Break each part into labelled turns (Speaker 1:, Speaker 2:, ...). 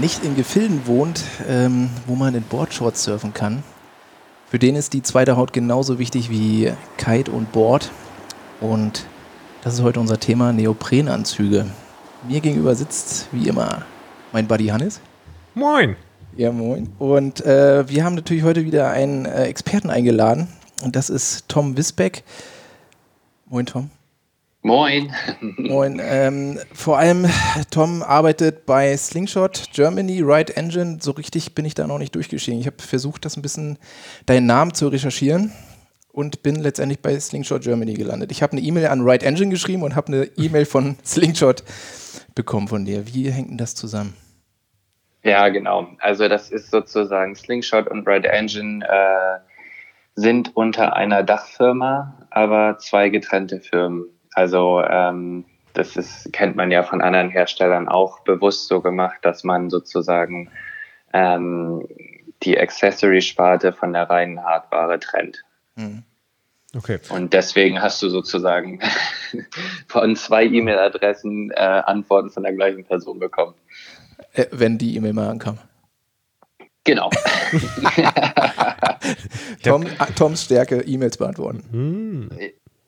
Speaker 1: Nicht in Gefilden wohnt, ähm, wo man in Boardshorts surfen kann, für den ist die zweite Haut genauso wichtig wie Kite und Board. Und das ist heute unser Thema Neoprenanzüge. Mir gegenüber sitzt wie immer mein Buddy Hannes.
Speaker 2: Moin.
Speaker 1: Ja, moin. Und äh, wir haben natürlich heute wieder einen äh, Experten eingeladen. Und das ist Tom Wisbeck. Moin, Tom.
Speaker 3: Moin.
Speaker 1: Moin. Ähm, vor allem, Tom arbeitet bei Slingshot Germany, Right Engine. So richtig bin ich da noch nicht durchgeschieden. Ich habe versucht, das ein bisschen deinen Namen zu recherchieren und bin letztendlich bei Slingshot Germany gelandet. Ich habe eine E-Mail an Right Engine geschrieben und habe eine E-Mail von Slingshot bekommen von dir. Wie hängt denn das zusammen?
Speaker 3: Ja, genau. Also das ist sozusagen Slingshot und Right Engine äh, sind unter einer Dachfirma, aber zwei getrennte Firmen. Also ähm, das ist, kennt man ja von anderen Herstellern auch bewusst so gemacht, dass man sozusagen ähm, die Accessory-Sparte von der reinen Hardware trennt. Mhm. Okay. Und deswegen hast du sozusagen von zwei E-Mail-Adressen äh, Antworten von der gleichen Person bekommen.
Speaker 1: Äh, wenn die E-Mail mal ankam.
Speaker 3: Genau.
Speaker 1: Tom, Toms Stärke, E-Mails beantworten. Hm.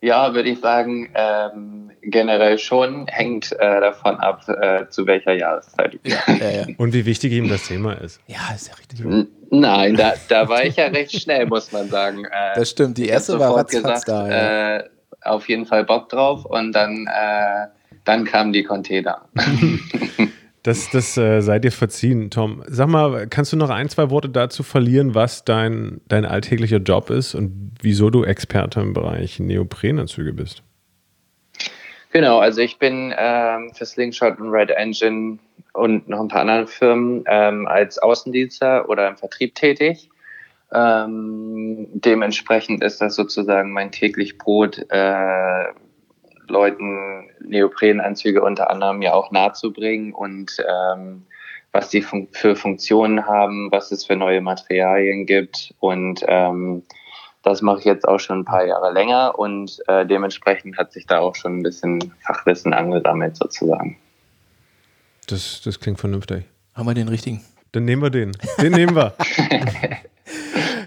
Speaker 3: Ja, würde ich sagen, ähm, generell schon. Hängt äh, davon ab, äh, zu welcher Jahreszeit.
Speaker 2: Ja, ja, ja. Und wie wichtig ihm das Thema ist.
Speaker 1: Ja, ist ja richtig.
Speaker 3: N nein, da, da war ich ja recht schnell, muss man sagen.
Speaker 1: Äh, das stimmt, die erste war ratz, gesagt, da.
Speaker 3: Ja. Äh, auf jeden Fall Bock drauf und dann, äh, dann kamen die Container.
Speaker 2: Das, das äh, sei dir verziehen, Tom. Sag mal, kannst du noch ein, zwei Worte dazu verlieren, was dein, dein alltäglicher Job ist und wieso du Experte im Bereich Neoprenanzüge bist?
Speaker 3: Genau, also ich bin ähm, für Slingshot und Red Engine und noch ein paar anderen Firmen ähm, als Außendienstler oder im Vertrieb tätig. Ähm, dementsprechend ist das sozusagen mein täglich Brot, äh, Leuten Neoprenanzüge unter anderem ja auch nahezubringen und ähm, was die fun für Funktionen haben, was es für neue Materialien gibt und ähm, das mache ich jetzt auch schon ein paar Jahre länger und äh, dementsprechend hat sich da auch schon ein bisschen Fachwissen angesammelt sozusagen.
Speaker 2: Das, das klingt vernünftig.
Speaker 1: Haben wir den richtigen?
Speaker 2: Dann nehmen wir den. Den nehmen wir.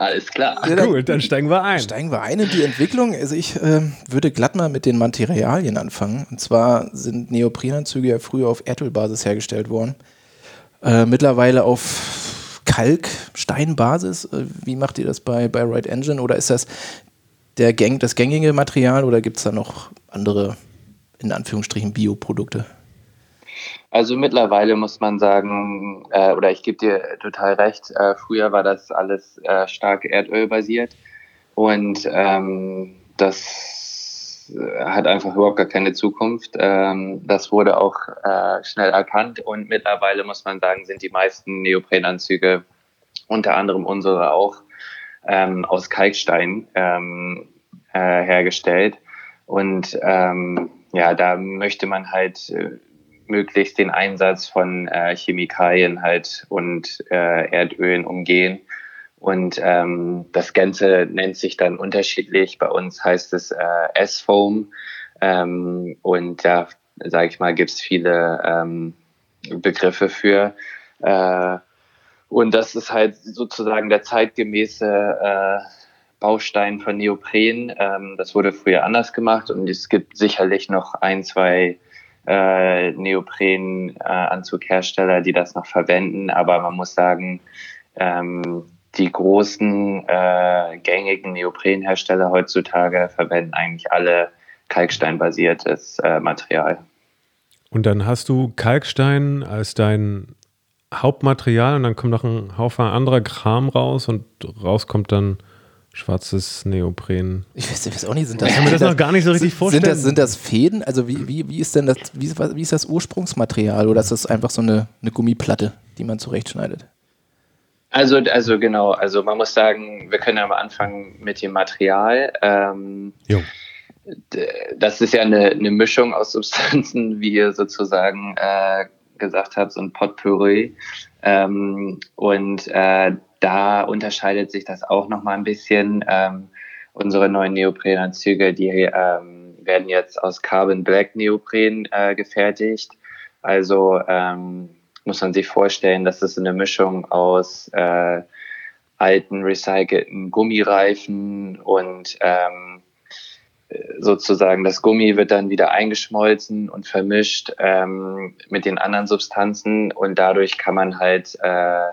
Speaker 3: Alles klar.
Speaker 2: Ja, dann, cool, dann steigen wir ein.
Speaker 1: Steigen wir ein in die Entwicklung. Also ich äh, würde glatt mal mit den Materialien anfangen. Und zwar sind Neoprenanzüge ja früher auf Erdölbasis hergestellt worden. Äh, mittlerweile auf Kalksteinbasis. Äh, wie macht ihr das bei, bei Right Engine? Oder ist das der Gang, das gängige Material oder gibt es da noch andere, in Anführungsstrichen, Bioprodukte?
Speaker 3: Also mittlerweile muss man sagen, äh, oder ich gebe dir total recht, äh, früher war das alles äh, stark erdölbasiert und ähm, das hat einfach überhaupt gar keine Zukunft. Ähm, das wurde auch äh, schnell erkannt und mittlerweile muss man sagen, sind die meisten Neoprenanzüge, unter anderem unsere auch, ähm, aus Kalkstein ähm, äh, hergestellt. Und ähm, ja, da möchte man halt äh, möglichst den Einsatz von äh, Chemikalien halt und äh, Erdölen umgehen. Und ähm, das Ganze nennt sich dann unterschiedlich. Bei uns heißt es äh, S-Foam. Ähm, und da, sage ich mal, gibt es viele ähm, Begriffe für. Äh, und das ist halt sozusagen der zeitgemäße äh, Baustein von Neopren. Ähm, das wurde früher anders gemacht und es gibt sicherlich noch ein, zwei äh, Neopren-Anzughersteller, die das noch verwenden. Aber man muss sagen, ähm, die großen äh, gängigen Neoprenhersteller heutzutage verwenden eigentlich alle Kalkstein-basiertes äh, Material.
Speaker 2: Und dann hast du Kalkstein als dein Hauptmaterial und dann kommt noch ein Haufen anderer Kram raus und rauskommt dann schwarzes Neopren.
Speaker 1: Ich weiß, ich weiß auch nicht, sind das.
Speaker 2: Ich kann mir das, das noch gar nicht so richtig
Speaker 1: sind,
Speaker 2: vorstellen.
Speaker 1: Sind das, sind das Fäden? Also wie, wie, wie ist denn das, wie, wie ist das Ursprungsmaterial oder ist das einfach so eine, eine Gummiplatte, die man zurechtschneidet?
Speaker 3: Also, also genau, also man muss sagen, wir können ja mal anfangen mit dem Material. Ähm, jo. Das ist ja eine, eine Mischung aus Substanzen, wie ihr sozusagen äh, gesagt habt, so ein Potpourri. Ähm, und äh, da unterscheidet sich das auch nochmal ein bisschen. Ähm, unsere neuen Neoprenanzüge, die ähm, werden jetzt aus Carbon Black Neopren äh, gefertigt. Also ähm, muss man sich vorstellen, dass es eine Mischung aus äh, alten recycelten Gummireifen und ähm, sozusagen das Gummi wird dann wieder eingeschmolzen und vermischt ähm, mit den anderen Substanzen und dadurch kann man halt äh,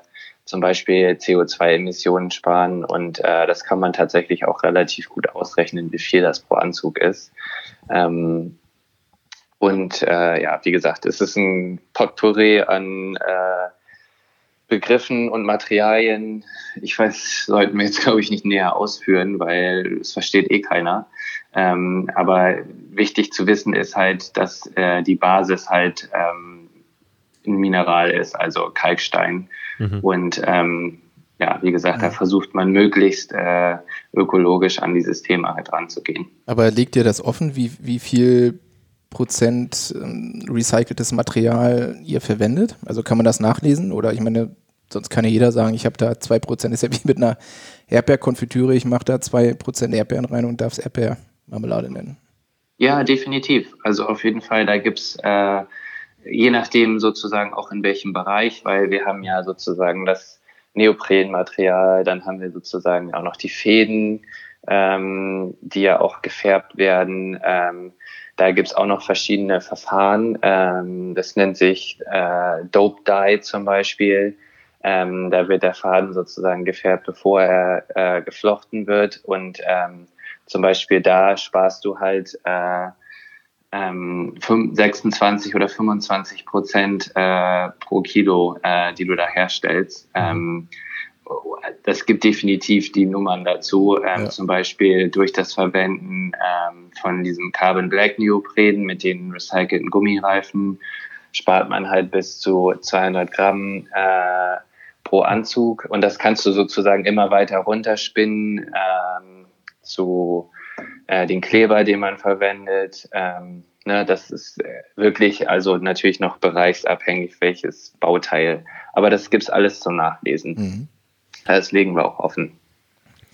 Speaker 3: zum Beispiel CO2-Emissionen sparen und äh, das kann man tatsächlich auch relativ gut ausrechnen, wie viel das pro Anzug ist. Ähm, und äh, ja, wie gesagt, es ist ein Potpourri an äh, Begriffen und Materialien. Ich weiß, sollten wir jetzt, glaube ich, nicht näher ausführen, weil es versteht eh keiner. Ähm, aber wichtig zu wissen ist halt, dass äh, die Basis halt ähm, ein Mineral ist, also Kalkstein. Mhm. Und ähm, ja, wie gesagt, da versucht man möglichst äh, ökologisch an dieses Thema halt ranzugehen.
Speaker 1: Aber legt ihr das offen, wie, wie viel Prozent ähm, recyceltes Material ihr verwendet? Also kann man das nachlesen? Oder ich meine, sonst kann ja jeder sagen, ich habe da zwei Prozent, ist ja wie mit einer Erdbeerkonfitüre, ich mache da zwei Prozent Erdbeeren rein und darf es Erdbeermarmelade nennen.
Speaker 3: Ja, definitiv. Also auf jeden Fall, da gibt es äh, je nachdem sozusagen auch in welchem Bereich, weil wir haben ja sozusagen das Neoprenmaterial, dann haben wir sozusagen auch noch die Fäden, ähm, die ja auch gefärbt werden. Ähm, da gibt's auch noch verschiedene Verfahren. Ähm, das nennt sich äh, Dope Dye zum Beispiel. Ähm, da wird der Faden sozusagen gefärbt, bevor er äh, geflochten wird. Und ähm, zum Beispiel da sparst du halt äh, ähm, 26 oder 25 Prozent äh, pro Kilo, äh, die du da herstellst. Ähm, das gibt definitiv die Nummern dazu, ähm, ja. zum Beispiel durch das Verwenden ähm, von diesem Carbon Black Neopren mit den recycelten Gummireifen spart man halt bis zu 200 Gramm äh, pro Anzug und das kannst du sozusagen immer weiter runterspinnen ähm, zu äh, den Kleber, den man verwendet. Ähm, ne, das ist äh, wirklich, also natürlich noch bereichsabhängig, welches Bauteil. Aber das gibt's alles zum Nachlesen. Mhm. Das legen wir auch offen.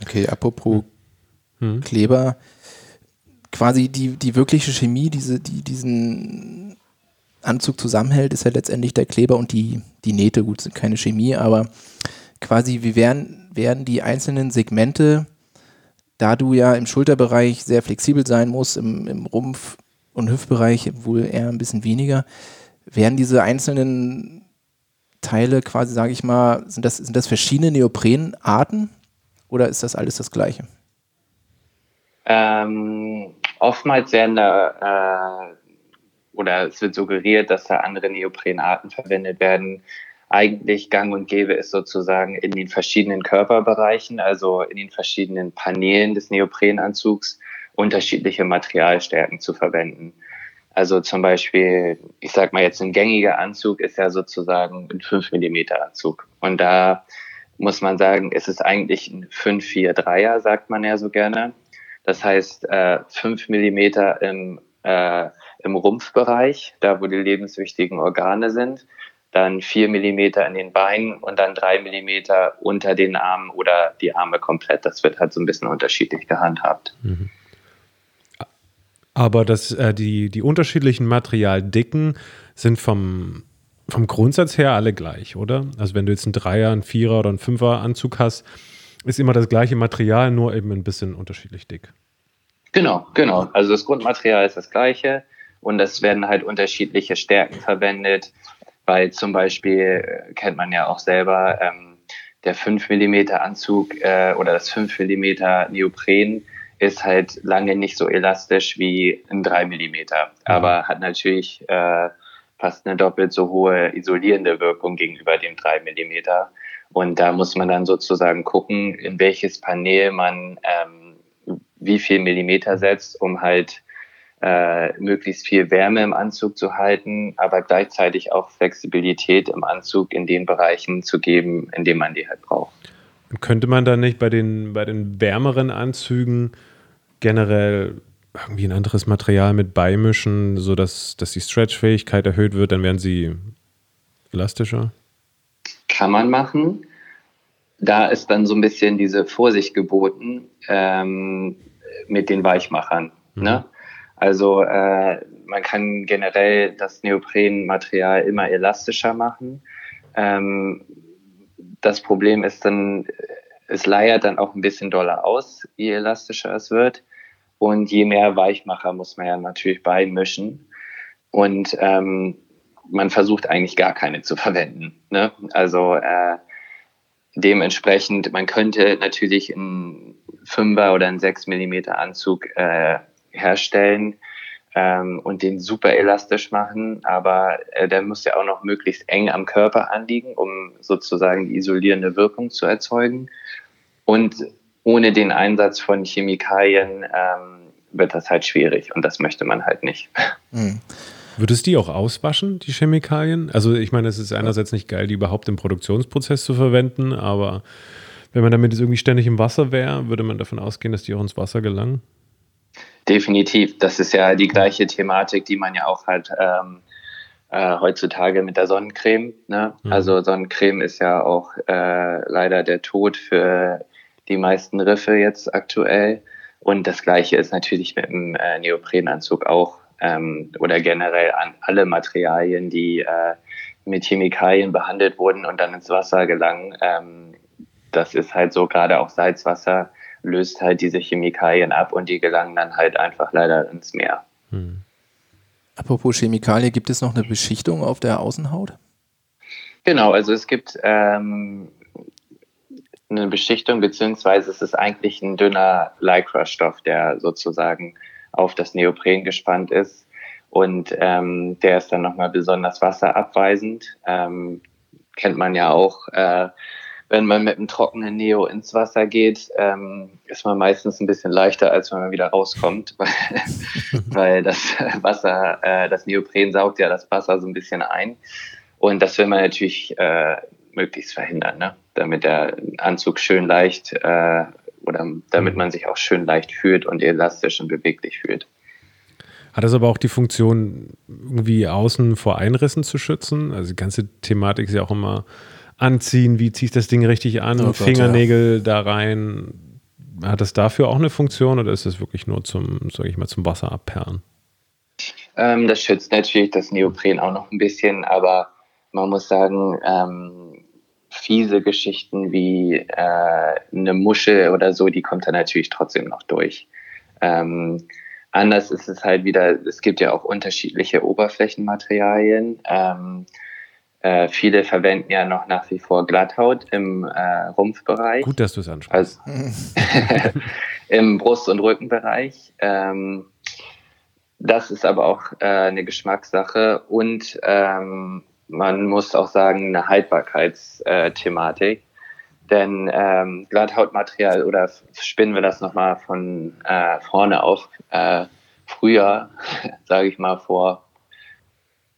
Speaker 1: Okay, apropos mhm. Kleber, quasi die, die wirkliche Chemie, diese, die diesen Anzug zusammenhält, ist ja letztendlich der Kleber und die, die Nähte. Gut, sind keine Chemie, aber quasi, wie werden, werden die einzelnen Segmente da du ja im Schulterbereich sehr flexibel sein musst, im, im Rumpf- und Hüftbereich wohl eher ein bisschen weniger, werden diese einzelnen Teile quasi, sage ich mal, sind das, sind das verschiedene Neoprenarten oder ist das alles das gleiche?
Speaker 3: Ähm, oftmals werden da, äh, oder es wird suggeriert, dass da andere Neoprenarten verwendet werden eigentlich gang und gäbe ist sozusagen in den verschiedenen Körperbereichen, also in den verschiedenen Paneelen des Neoprenanzugs, unterschiedliche Materialstärken zu verwenden. Also zum Beispiel, ich sag mal jetzt ein gängiger Anzug ist ja sozusagen ein 5 mm Anzug. Und da muss man sagen, ist es eigentlich ein 5-4-3er, sagt man ja so gerne. Das heißt, äh, 5 mm im, äh, im Rumpfbereich, da wo die lebenswichtigen Organe sind dann vier Millimeter in den Beinen und dann drei Millimeter unter den Armen oder die Arme komplett. Das wird halt so ein bisschen unterschiedlich gehandhabt. Mhm.
Speaker 2: Aber das, äh, die, die unterschiedlichen Materialdicken sind vom, vom Grundsatz her alle gleich, oder? Also wenn du jetzt einen Dreier, einen Vierer oder einen Fünfer Anzug hast, ist immer das gleiche Material, nur eben ein bisschen unterschiedlich dick.
Speaker 3: Genau, genau. Also das Grundmaterial ist das gleiche und es werden halt unterschiedliche Stärken verwendet weil zum Beispiel äh, kennt man ja auch selber ähm, der 5 mm Anzug äh, oder das 5 mm Neopren ist halt lange nicht so elastisch wie ein 3 mm, aber hat natürlich äh, fast eine doppelt so hohe isolierende Wirkung gegenüber dem 3 mm. Und da muss man dann sozusagen gucken, in welches Panel man ähm, wie viel Millimeter setzt, um halt äh, möglichst viel Wärme im Anzug zu halten, aber gleichzeitig auch Flexibilität im Anzug in den Bereichen zu geben, in denen man die halt braucht.
Speaker 2: Könnte man dann nicht bei den, bei den wärmeren Anzügen generell irgendwie ein anderes Material mit beimischen, sodass dass die Stretchfähigkeit erhöht wird, dann werden sie elastischer?
Speaker 3: Kann man machen. Da ist dann so ein bisschen diese Vorsicht geboten ähm, mit den Weichmachern. Ne? Mhm. Ne? Also äh, man kann generell das Neoprenmaterial immer elastischer machen. Ähm, das Problem ist dann, es leiert dann auch ein bisschen doller aus, je elastischer es wird. Und je mehr Weichmacher muss man ja natürlich beimischen. Und ähm, man versucht eigentlich gar keine zu verwenden. Ne? Also äh, dementsprechend, man könnte natürlich einen 5er oder einen 6 mm Anzug äh, herstellen ähm, und den super elastisch machen, aber äh, der muss ja auch noch möglichst eng am Körper anliegen, um sozusagen die isolierende Wirkung zu erzeugen. Und ohne den Einsatz von Chemikalien ähm, wird das halt schwierig und das möchte man halt nicht.
Speaker 2: Mhm. Würdest du die auch auswaschen, die Chemikalien? Also ich meine, es ist einerseits nicht geil, die überhaupt im Produktionsprozess zu verwenden, aber wenn man damit irgendwie ständig im Wasser wäre, würde man davon ausgehen, dass die auch ins Wasser gelangen?
Speaker 3: Definitiv. Das ist ja die gleiche Thematik, die man ja auch hat ähm, äh, heutzutage mit der Sonnencreme. Ne? Mhm. Also Sonnencreme ist ja auch äh, leider der Tod für die meisten Riffe jetzt aktuell. Und das gleiche ist natürlich mit dem äh, Neoprenanzug auch ähm, oder generell an alle Materialien, die äh, mit Chemikalien behandelt wurden und dann ins Wasser gelangen. Ähm, das ist halt so, gerade auch Salzwasser löst halt diese Chemikalien ab und die gelangen dann halt einfach leider ins Meer. Hm.
Speaker 1: Apropos Chemikalien, gibt es noch eine Beschichtung auf der Außenhaut?
Speaker 3: Genau, also es gibt ähm, eine Beschichtung, beziehungsweise es ist eigentlich ein dünner Lycra-Stoff, der sozusagen auf das Neopren gespannt ist. Und ähm, der ist dann nochmal besonders wasserabweisend. Ähm, kennt man ja auch, äh, wenn man mit einem trockenen Neo ins Wasser geht, ähm, ist man meistens ein bisschen leichter, als wenn man wieder rauskommt, weil, weil das Wasser, äh, das Neopren saugt ja das Wasser so ein bisschen ein. Und das will man natürlich äh, möglichst verhindern, ne? damit der Anzug schön leicht äh, oder damit man sich auch schön leicht fühlt und elastisch und beweglich fühlt.
Speaker 2: Hat das aber auch die Funktion, irgendwie außen vor Einrissen zu schützen? Also die ganze Thematik ist ja auch immer anziehen, wie ziehe ich das Ding richtig an, oh Gott, Fingernägel ja. da rein. Hat das dafür auch eine Funktion oder ist das wirklich nur zum, sage ich mal, zum Wasser abperren?
Speaker 3: Ähm, das schützt natürlich das Neopren auch noch ein bisschen, aber man muss sagen, ähm, fiese Geschichten wie äh, eine Muschel oder so, die kommt dann natürlich trotzdem noch durch. Ähm, anders ist es halt wieder, es gibt ja auch unterschiedliche Oberflächenmaterialien. Ähm, äh, viele verwenden ja noch nach wie vor Glatthaut im äh, Rumpfbereich.
Speaker 2: Gut, dass du es ansprichst.
Speaker 3: Also, Im Brust- und Rückenbereich. Ähm, das ist aber auch äh, eine Geschmackssache und ähm, man muss auch sagen, eine Haltbarkeitsthematik. Denn ähm, Glatthautmaterial oder spinnen wir das nochmal von äh, vorne auf. Äh, früher, sage ich mal vor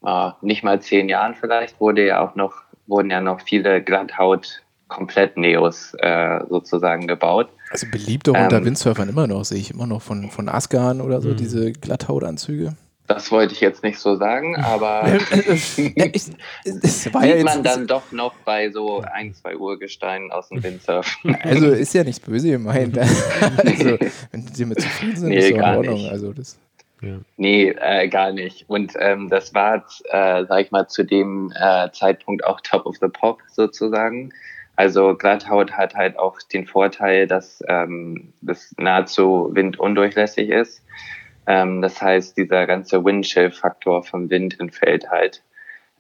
Speaker 3: äh, nicht mal zehn Jahren vielleicht, wurde ja auch noch, wurden ja noch viele Glatthaut komplett Neos äh, sozusagen gebaut.
Speaker 1: Also beliebt auch ähm, unter Windsurfern immer noch, sehe ich immer noch von, von Askan oder so, mh. diese Glatthautanzüge.
Speaker 3: Das wollte ich jetzt nicht so sagen, aber ich, das war sieht ja man dann doch noch bei so ein, zwei Urgesteinen aus dem Windsurfen.
Speaker 1: Also ist ja nicht böse gemeint. also, wenn die mit zufrieden sind, nee, ist doch in Ordnung. Also das
Speaker 3: ja. Nee, äh, gar nicht. Und ähm, das war, äh, sag ich mal, zu dem äh, Zeitpunkt auch Top of the Pop sozusagen. Also Glatthaut hat halt auch den Vorteil, dass ähm, das nahezu windundurchlässig ist. Ähm, das heißt, dieser ganze Windchill-Faktor vom Wind entfällt halt.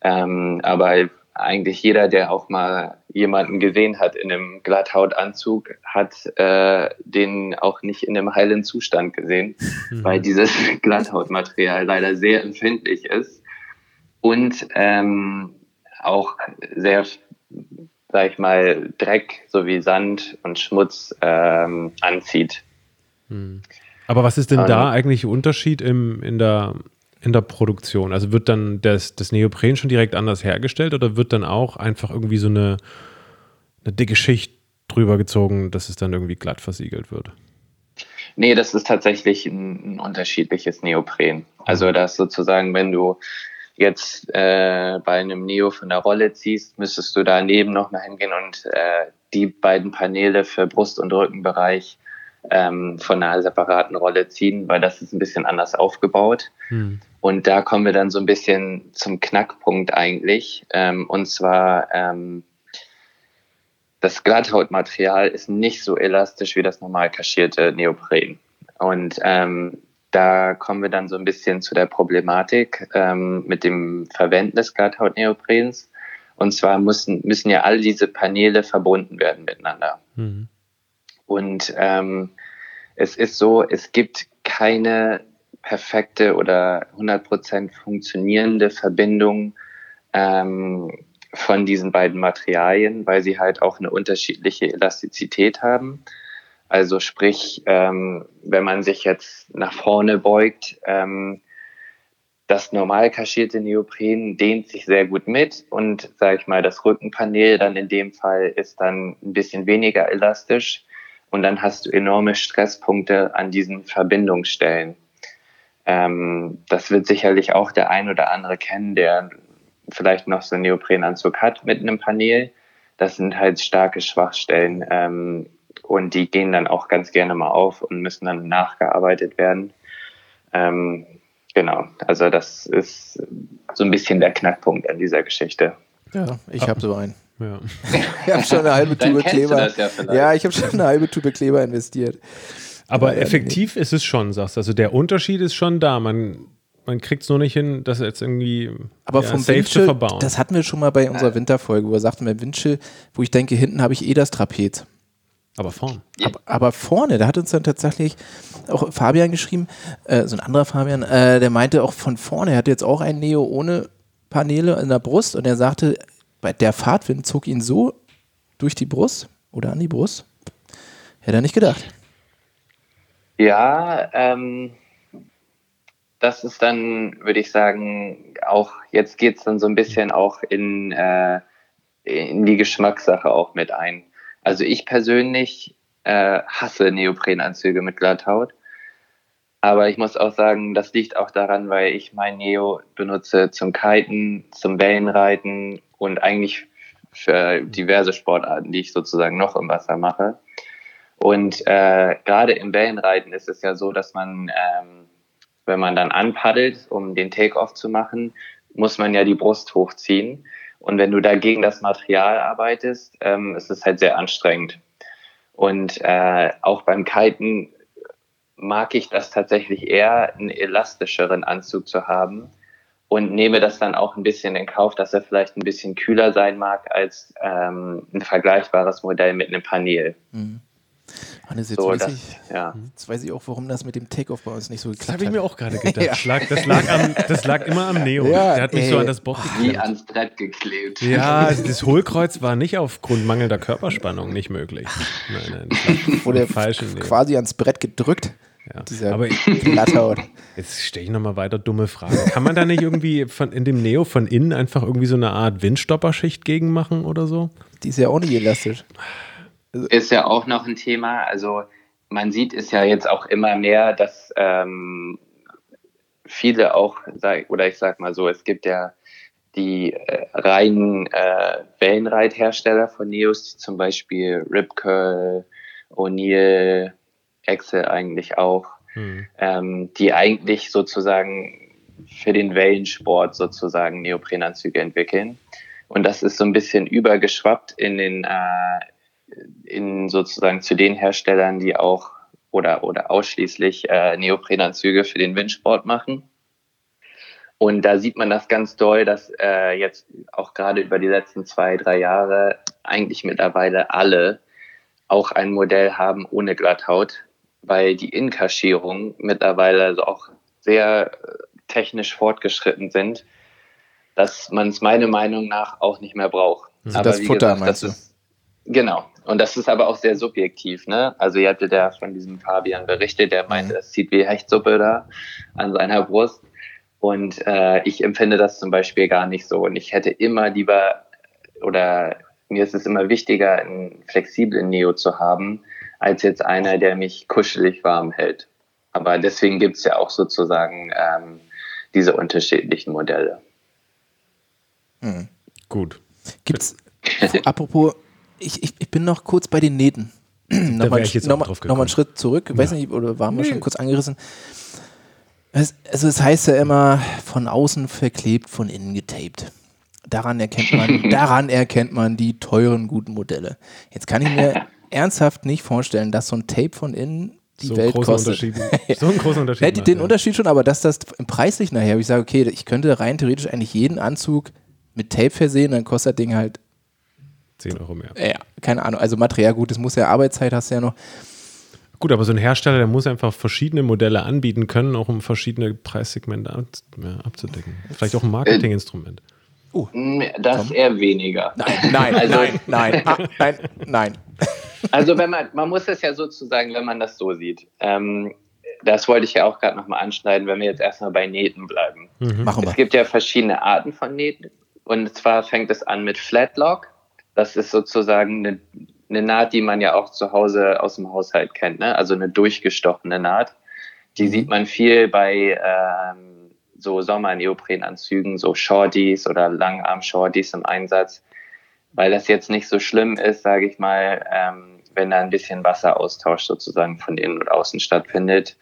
Speaker 3: Ähm, aber eigentlich jeder, der auch mal jemanden gesehen hat in einem Glatthautanzug, hat äh, den auch nicht in einem heilen Zustand gesehen, mhm. weil dieses Glatthautmaterial leider sehr empfindlich ist und ähm, auch sehr, sag ich mal, Dreck sowie Sand und Schmutz ähm, anzieht.
Speaker 2: Mhm. Aber was ist denn da eigentlich Unterschied im, in, der, in der Produktion? Also wird dann das, das Neopren schon direkt anders hergestellt oder wird dann auch einfach irgendwie so eine, eine dicke Schicht drüber gezogen, dass es dann irgendwie glatt versiegelt wird?
Speaker 3: Nee, das ist tatsächlich ein, ein unterschiedliches Neopren. Also das sozusagen, wenn du jetzt äh, bei einem Neo von der Rolle ziehst, müsstest du daneben noch mal hingehen und äh, die beiden Paneele für Brust- und Rückenbereich ähm, von einer separaten Rolle ziehen, weil das ist ein bisschen anders aufgebaut. Hm. Und da kommen wir dann so ein bisschen zum Knackpunkt eigentlich. Ähm, und zwar ähm, das Glatthautmaterial ist nicht so elastisch wie das normal kaschierte Neopren. Und ähm, da kommen wir dann so ein bisschen zu der Problematik ähm, mit dem Verwenden des Glatthautneoprens. Und zwar müssen, müssen ja all diese Paneele verbunden werden miteinander. Mhm. Und ähm, es ist so, es gibt keine perfekte oder 100% funktionierende Verbindung ähm, von diesen beiden Materialien, weil sie halt auch eine unterschiedliche Elastizität haben. Also sprich, ähm, wenn man sich jetzt nach vorne beugt, ähm, das normal kaschierte Neopren dehnt sich sehr gut mit und sage ich mal, das Rückenpanel dann in dem Fall ist dann ein bisschen weniger elastisch und dann hast du enorme Stresspunkte an diesen Verbindungsstellen. Ähm, das wird sicherlich auch der ein oder andere kennen, der vielleicht noch so einen Neoprenanzug hat mit einem Panel. Das sind halt starke Schwachstellen ähm, und die gehen dann auch ganz gerne mal auf und müssen dann nachgearbeitet werden. Ähm, genau, also das ist so ein bisschen der Knackpunkt an dieser Geschichte.
Speaker 1: Ja, ich habe so einen. Ja. ich habe schon eine halbe Tube Kleber. Ja, ja, ich habe schon eine halbe Tube Kleber investiert.
Speaker 2: Aber effektiv ist es schon, sagst du. Also der Unterschied ist schon da. Man man kriegt es nur nicht hin, das jetzt irgendwie
Speaker 1: aber ja, vom safe Windschill, zu verbauen. Das hatten wir schon mal bei unserer Winterfolge, wo wir sagten, beim Windschill, wo ich denke, hinten habe ich eh das Trapez.
Speaker 2: Aber vorne.
Speaker 1: Aber, aber, vorne, da hat uns dann tatsächlich auch Fabian geschrieben, äh, so ein anderer Fabian, äh, der meinte auch von vorne, er hatte jetzt auch ein Neo ohne Paneele in der Brust und er sagte, bei der Fahrtwind zog ihn so durch die Brust oder an die Brust. Hätte er nicht gedacht.
Speaker 3: Ja, ähm, das ist dann, würde ich sagen, auch, jetzt geht es dann so ein bisschen auch in, äh, in die Geschmackssache auch mit ein. Also ich persönlich äh, hasse Neoprenanzüge mit Glatthaut. Aber ich muss auch sagen, das liegt auch daran, weil ich mein Neo benutze zum Kiten, zum Wellenreiten und eigentlich für diverse Sportarten, die ich sozusagen noch im Wasser mache. Und äh, gerade im Wellenreiten ist es ja so, dass man ähm, wenn man dann anpaddelt, um den Take-off zu machen, muss man ja die Brust hochziehen. Und wenn du dagegen das Material arbeitest, ähm, ist es halt sehr anstrengend. Und äh, auch beim Kiten mag ich das tatsächlich eher, einen elastischeren Anzug zu haben und nehme das dann auch ein bisschen in Kauf, dass er vielleicht ein bisschen kühler sein mag als ähm, ein vergleichbares Modell mit einem Panel. Mhm.
Speaker 1: Hannes, jetzt, so, weiß das, ich, ja. jetzt weiß ich auch, warum das mit dem Takeoff bei uns nicht so geklappt
Speaker 2: hat. Das habe ich mir auch gerade gedacht. ja. das, lag, das, lag am, das, lag, immer am Neo. Ja, Der hat mich ey. so an das Bock
Speaker 3: geklebt. Wie ans Brett geklebt.
Speaker 2: Ja, das Hohlkreuz war nicht aufgrund mangelnder Körperspannung nicht möglich.
Speaker 1: Nein, nein. Wurde quasi ans Brett gedrückt. Ja. Dieser Aber Glatthaut.
Speaker 2: Jetzt stelle ich nochmal weiter dumme Fragen. Kann man da nicht irgendwie von, in dem Neo von innen einfach irgendwie so eine Art Windstopperschicht gegen machen oder so?
Speaker 1: Die ist ja auch nicht elastisch.
Speaker 3: Ist ja auch noch ein Thema. Also man sieht es ja jetzt auch immer mehr, dass ähm, viele auch, oder ich sag mal so, es gibt ja die äh, reinen äh, Wellenreithersteller von Neos, zum Beispiel Rip Curl, O'Neill, Excel eigentlich auch, hm. ähm, die eigentlich sozusagen für den Wellensport sozusagen Neoprenanzüge entwickeln. Und das ist so ein bisschen übergeschwappt in den äh, in sozusagen zu den Herstellern, die auch oder, oder ausschließlich äh, Neoprenanzüge für den Windsport machen. Und da sieht man das ganz doll, dass äh, jetzt auch gerade über die letzten zwei, drei Jahre eigentlich mittlerweile alle auch ein Modell haben ohne Glatthaut, weil die Inkaschierungen mittlerweile also auch sehr äh, technisch fortgeschritten sind, dass man es meiner Meinung nach auch nicht mehr braucht.
Speaker 1: Also Aber das Futter gesagt, meinst du?
Speaker 3: Genau. Und das ist aber auch sehr subjektiv, ne? Also ihr hattet ja von diesem Fabian berichtet, der meinte, es sieht wie Hechtsuppe da an seiner Brust. Und äh, ich empfinde das zum Beispiel gar nicht so. Und ich hätte immer lieber oder mir ist es immer wichtiger, einen flexiblen Neo zu haben, als jetzt einer, der mich kuschelig warm hält. Aber deswegen gibt es ja auch sozusagen ähm, diese unterschiedlichen Modelle.
Speaker 2: Mhm. Gut.
Speaker 1: Gibt's, apropos ich, ich, ich bin noch kurz bei den Nähten. nochmal noch mal, noch einen Schritt zurück, weiß nicht, oder waren wir nee. schon kurz angerissen. Es, also es heißt ja immer, von außen verklebt, von innen getaped. Daran erkennt man, daran erkennt man die teuren, guten Modelle. Jetzt kann ich mir ernsthaft nicht vorstellen, dass so ein Tape von innen die so Welt kostet. so einen großen Unterschied. Macht, den ja. Unterschied schon, aber dass das im preislich nachher, wo ich sage, okay, ich könnte rein theoretisch eigentlich jeden Anzug mit Tape versehen, dann kostet das Ding halt
Speaker 2: 10 Euro mehr.
Speaker 1: Ja, keine Ahnung. Also Material, gut, das muss ja Arbeitszeit, hast du ja noch.
Speaker 2: Gut, aber so ein Hersteller, der muss einfach verschiedene Modelle anbieten können, auch um verschiedene Preissegmente abzudecken. Vielleicht auch ein Marketinginstrument.
Speaker 3: Uh, das Tom. eher weniger.
Speaker 1: Nein, nein, also, nein, nein, ah, nein, nein.
Speaker 3: Also wenn man, man muss es ja sozusagen, wenn man das so sieht. Ähm, das wollte ich ja auch gerade nochmal anschneiden, wenn wir jetzt erstmal bei Nähten bleiben. Mhm. Machen wir. Es gibt ja verschiedene Arten von Nähten. Und zwar fängt es an mit Flatlock. Das ist sozusagen eine, eine Naht, die man ja auch zu Hause aus dem Haushalt kennt. Ne? Also eine durchgestochene Naht. Die mhm. sieht man viel bei ähm, so Sommer-Neoprenanzügen, so Shorties oder Langarm-Shorties im Einsatz weil das jetzt nicht so schlimm ist, sage ich mal, ähm, wenn da ein bisschen Wasseraustausch sozusagen von innen und außen stattfindet,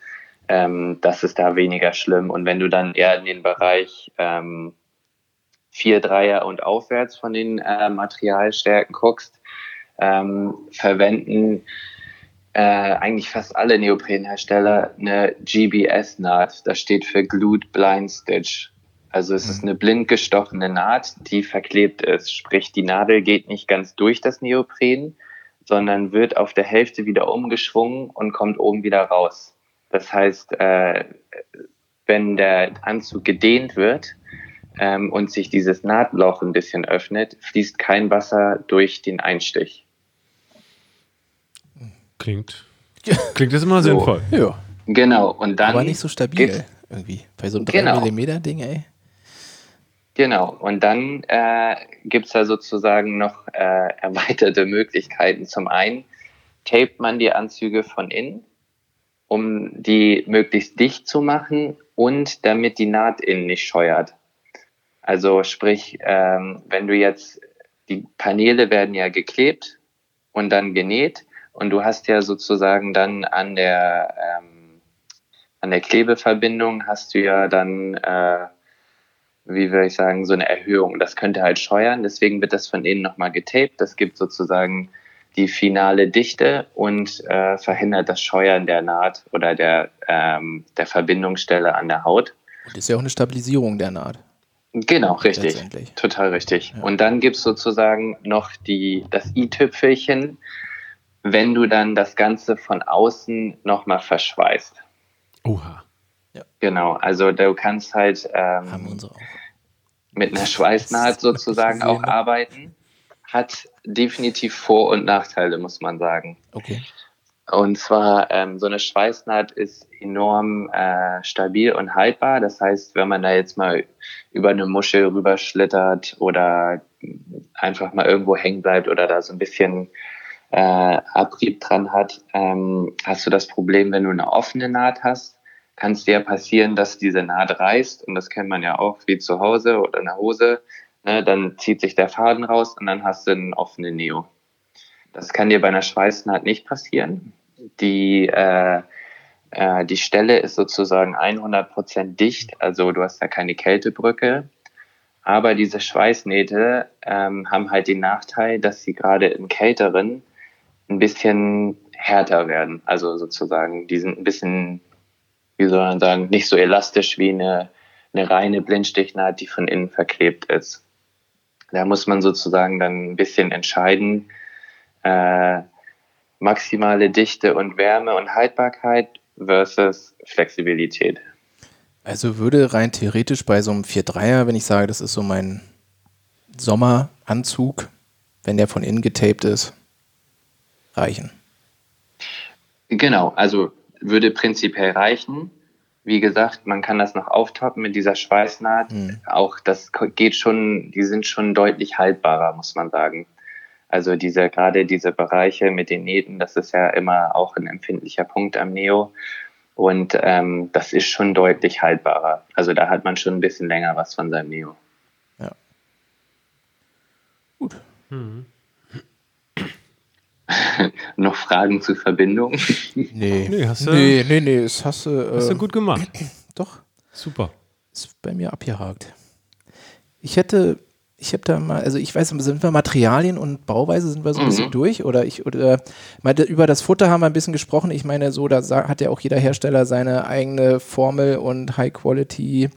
Speaker 3: ähm, das ist da weniger schlimm. Und wenn du dann eher in den Bereich ähm, 4 Dreier und aufwärts von den äh, Materialstärken guckst, ähm, verwenden äh, eigentlich fast alle Neoprenhersteller eine GBS-Naht. Das steht für Glued Blind Stitch. Also es ist mhm. eine blind gestochene Naht, die verklebt ist. Sprich, die Nadel geht nicht ganz durch das Neopren, sondern wird auf der Hälfte wieder umgeschwungen und kommt oben wieder raus. Das heißt, äh, wenn der Anzug gedehnt wird ähm, und sich dieses Nahtloch ein bisschen öffnet, fließt kein Wasser durch den Einstich.
Speaker 2: Klingt, klingt das immer so. sinnvoll.
Speaker 1: Ja.
Speaker 3: Genau. Und dann
Speaker 1: Aber nicht so stabil irgendwie. Bei so einem 3 genau. mm Ding, ey.
Speaker 3: Genau, und dann äh, gibt es da sozusagen noch äh, erweiterte Möglichkeiten. Zum einen tapet man die Anzüge von innen, um die möglichst dicht zu machen und damit die Naht innen nicht scheuert. Also sprich, ähm, wenn du jetzt, die Paneele werden ja geklebt und dann genäht und du hast ja sozusagen dann an der, ähm, an der Klebeverbindung hast du ja dann äh, wie würde ich sagen, so eine Erhöhung. Das könnte halt scheuern, deswegen wird das von innen nochmal getaped. Das gibt sozusagen die finale Dichte und äh, verhindert das Scheuern der Naht oder der, ähm, der Verbindungsstelle an der Haut.
Speaker 1: Und ist ja auch eine Stabilisierung der Naht.
Speaker 3: Genau, richtig. Total richtig. Ja. Und dann gibt es sozusagen noch die, das i-Tüpfelchen, wenn du dann das Ganze von außen nochmal verschweißt.
Speaker 2: Oha.
Speaker 3: Ja. Genau, also du kannst halt ähm, mit einer Schweißnaht sozusagen auch arbeiten. Hat definitiv Vor- und Nachteile, muss man sagen.
Speaker 1: Okay.
Speaker 3: Und zwar, ähm, so eine Schweißnaht ist enorm äh, stabil und haltbar. Das heißt, wenn man da jetzt mal über eine Muschel rüberschlittert oder einfach mal irgendwo hängen bleibt oder da so ein bisschen äh, Abrieb dran hat, ähm, hast du das Problem, wenn du eine offene Naht hast, kann es dir passieren, dass diese Naht reißt und das kennt man ja auch wie zu Hause oder in der Hose. Ne, dann zieht sich der Faden raus und dann hast du einen offenen Neo. Das kann dir bei einer Schweißnaht nicht passieren. Die, äh, äh, die Stelle ist sozusagen 100% dicht, also du hast da keine Kältebrücke. Aber diese Schweißnähte ähm, haben halt den Nachteil, dass sie gerade im Kälteren ein bisschen härter werden. Also sozusagen, die sind ein bisschen wie soll man sagen, nicht so elastisch wie eine, eine reine Blindstichnaht, die von innen verklebt ist. Da muss man sozusagen dann ein bisschen entscheiden, äh, maximale Dichte und Wärme und Haltbarkeit versus Flexibilität.
Speaker 1: Also würde rein theoretisch bei so einem 4-3er, wenn ich sage, das ist so mein Sommeranzug, wenn der von innen getaped ist, reichen.
Speaker 3: Genau, also würde prinzipiell reichen. Wie gesagt, man kann das noch auftoppen mit dieser Schweißnaht. Mhm. Auch das geht schon, die sind schon deutlich haltbarer, muss man sagen. Also diese, gerade diese Bereiche mit den Nähten, das ist ja immer auch ein empfindlicher Punkt am Neo. Und ähm, das ist schon deutlich haltbarer. Also da hat man schon ein bisschen länger was von seinem Neo.
Speaker 1: Ja. Gut. Mhm.
Speaker 3: noch Fragen zur Verbindung?
Speaker 1: Nee, nee, hast du, nee, nee, nee, das hast du,
Speaker 2: äh, hast du gut gemacht.
Speaker 1: Doch.
Speaker 2: Super.
Speaker 1: Ist bei mir abgehakt. Ich hätte, ich habe da mal, also ich weiß, sind wir Materialien und Bauweise sind wir so ein mhm. bisschen durch oder ich oder meine, über das Futter haben wir ein bisschen gesprochen. Ich meine, so da hat ja auch jeder Hersteller seine eigene Formel und High Quality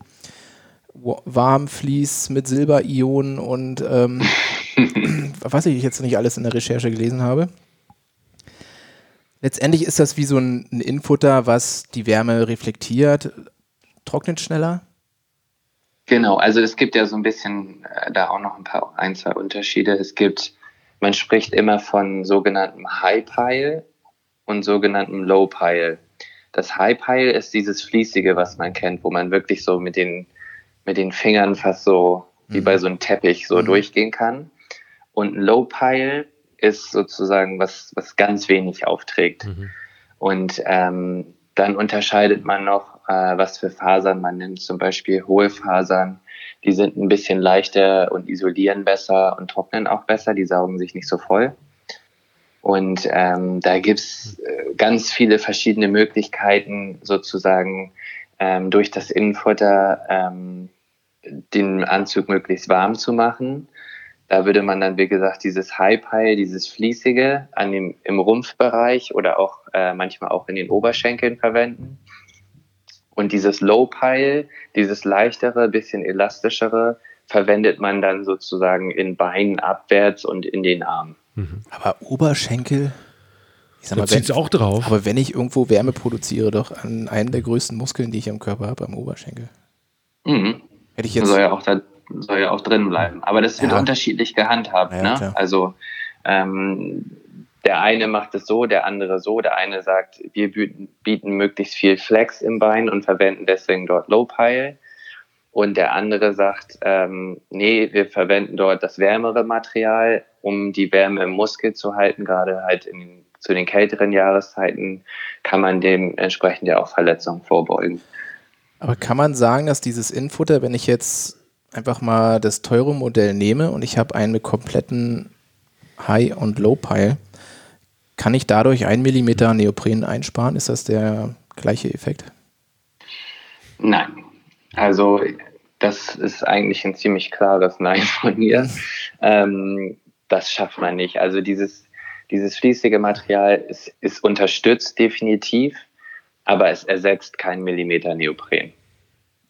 Speaker 1: Warmflies mit Silberionen und ähm, was ich jetzt nicht alles in der Recherche gelesen habe. Letztendlich ist das wie so ein, ein Infutter, was die Wärme reflektiert, trocknet schneller.
Speaker 3: Genau, also es gibt ja so ein bisschen äh, da auch noch ein paar ein, zwei Unterschiede. Es gibt, man spricht immer von sogenanntem High Pile und sogenanntem Low Pile. Das High Pile ist dieses Fließige, was man kennt, wo man wirklich so mit den, mit den Fingern fast so mhm. wie bei so einem Teppich so mhm. durchgehen kann. Und ein Low Pile ist sozusagen was, was ganz wenig aufträgt. Mhm. Und ähm, dann unterscheidet man noch, äh, was für Fasern man nimmt. Zum Beispiel hohe Fasern, die sind ein bisschen leichter und isolieren besser und trocknen auch besser. Die saugen sich nicht so voll. Und ähm, da gibt's äh, ganz viele verschiedene Möglichkeiten, sozusagen ähm, durch das Innenfutter ähm, den Anzug möglichst warm zu machen. Da würde man dann, wie gesagt, dieses High Pile, dieses Fließige an dem, im Rumpfbereich oder auch äh, manchmal auch in den Oberschenkeln verwenden. Und dieses Low Pile, dieses leichtere, bisschen elastischere, verwendet man dann sozusagen in Beinen abwärts und in den Armen.
Speaker 1: Mhm. Aber Oberschenkel,
Speaker 2: ich sag mal, da wenn, auch drauf.
Speaker 1: Aber wenn ich irgendwo Wärme produziere, doch an einem der größten Muskeln, die ich am Körper habe, am Oberschenkel.
Speaker 3: Mhm. Hätte ich jetzt. Soll ja auch da soll ja auch drin bleiben. Aber das wird ja. unterschiedlich gehandhabt. Ja, ne? Also ähm, der eine macht es so, der andere so. Der eine sagt, wir bieten, bieten möglichst viel Flex im Bein und verwenden deswegen dort Low Pile. Und der andere sagt, ähm, nee, wir verwenden dort das wärmere Material, um die Wärme im Muskel zu halten. Gerade halt in, zu den kälteren Jahreszeiten kann man dementsprechend ja auch Verletzungen vorbeugen.
Speaker 1: Aber kann man sagen, dass dieses Infutter, wenn ich jetzt einfach mal das teure Modell nehme und ich habe einen mit kompletten High- und Low-Pile, kann ich dadurch ein Millimeter Neopren einsparen? Ist das der gleiche Effekt?
Speaker 3: Nein. Also das ist eigentlich ein ziemlich klares Nein von mir. Ähm, das schafft man nicht. Also dieses, dieses fließige Material ist, ist unterstützt definitiv, aber es ersetzt keinen Millimeter Neopren.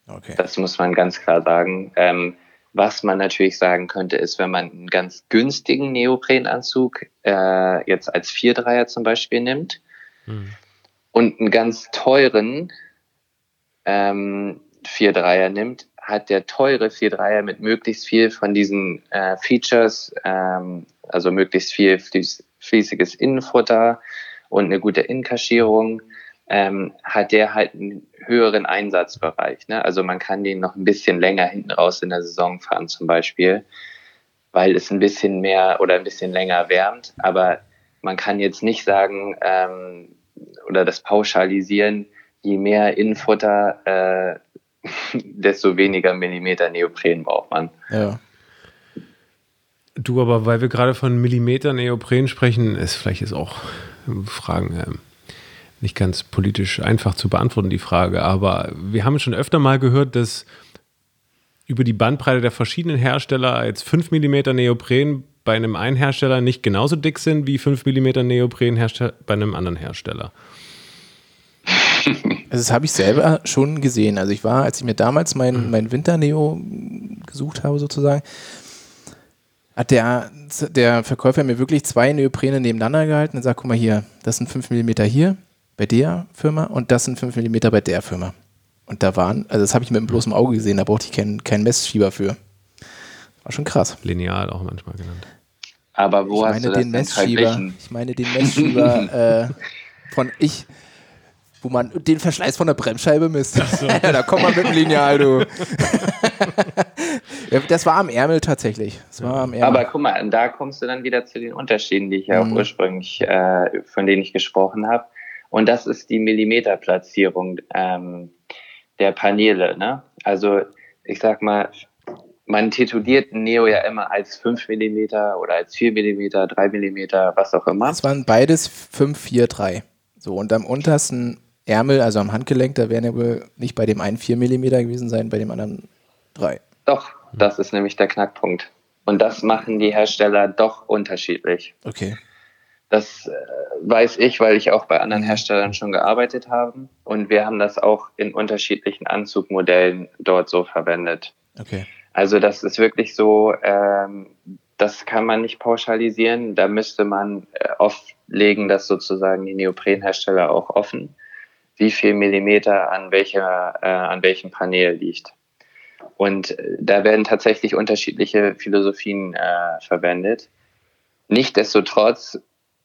Speaker 3: Okay. Das muss man ganz klar sagen. Ähm, was man natürlich sagen könnte, ist, wenn man einen ganz günstigen Neoprenanzug äh, jetzt als Vierdreier zum Beispiel nimmt hm. und einen ganz teuren ähm, Vierdreier nimmt, hat der teure Vierdreier mit möglichst viel von diesen äh, Features, ähm, also möglichst viel fließ, fließiges Innenfutter und eine gute Innenkaschierung, ähm, hat der halt einen höheren Einsatzbereich. Ne? Also man kann den noch ein bisschen länger hinten raus in der Saison fahren zum Beispiel, weil es ein bisschen mehr oder ein bisschen länger wärmt. Aber man kann jetzt nicht sagen ähm, oder das pauschalisieren, je mehr Innenfutter, äh, desto weniger Millimeter Neopren braucht man.
Speaker 1: Ja.
Speaker 2: Du, aber weil wir gerade von Millimeter Neopren sprechen, ist vielleicht ist auch Fragen. Ähm nicht ganz politisch einfach zu beantworten, die Frage. Aber wir haben schon öfter mal gehört, dass über die Bandbreite der verschiedenen Hersteller jetzt 5 mm Neopren bei einem einen Hersteller nicht genauso dick sind wie 5 mm Neopren bei einem anderen Hersteller.
Speaker 1: Also das habe ich selber schon gesehen. Also ich war, als ich mir damals mein, mhm. mein Winterneo gesucht habe sozusagen, hat der, der Verkäufer mir wirklich zwei Neoprene nebeneinander gehalten und sagt, guck mal hier, das sind 5 mm hier, bei der Firma und das sind 5 mm bei der Firma. Und da waren, also das habe ich mit dem bloßen Auge gesehen, da brauchte ich keinen kein Messschieber für. War schon krass.
Speaker 2: Lineal auch manchmal genannt.
Speaker 3: Aber wo
Speaker 1: ich
Speaker 3: hast du
Speaker 1: das den Messschieber, Ich meine den Messschieber äh, von ich, wo man den Verschleiß von der Bremsscheibe misst. So. da kommt man mit dem Lineal, du. das war am Ärmel tatsächlich. Das war am Ärmel.
Speaker 3: Aber guck mal, da kommst du dann wieder zu den Unterschieden, die ich ja mhm. auch ursprünglich, äh, von denen ich gesprochen habe. Und das ist die Millimeterplatzierung ähm, der Paneele. Ne? Also ich sag mal, man tituliert Neo ja immer als 5 mm oder als 4 mm, 3 mm, was auch immer.
Speaker 1: Es waren beides 5, 4, 3. So, und am untersten Ärmel, also am Handgelenk, da werden ja wohl nicht bei dem einen 4 mm gewesen sein, bei dem anderen 3.
Speaker 3: Doch, das ist nämlich der Knackpunkt. Und das machen die Hersteller doch unterschiedlich.
Speaker 1: Okay.
Speaker 3: Das äh, weiß ich, weil ich auch bei anderen Herstellern schon gearbeitet habe. Und wir haben das auch in unterschiedlichen Anzugmodellen dort so verwendet.
Speaker 1: Okay.
Speaker 3: Also das ist wirklich so, ähm, das kann man nicht pauschalisieren. Da müsste man äh, offlegen, dass sozusagen die Neoprenhersteller auch offen, wie viel Millimeter an welcher, äh, an welchem Panel liegt. Und äh, da werden tatsächlich unterschiedliche Philosophien äh, verwendet. Nichtsdestotrotz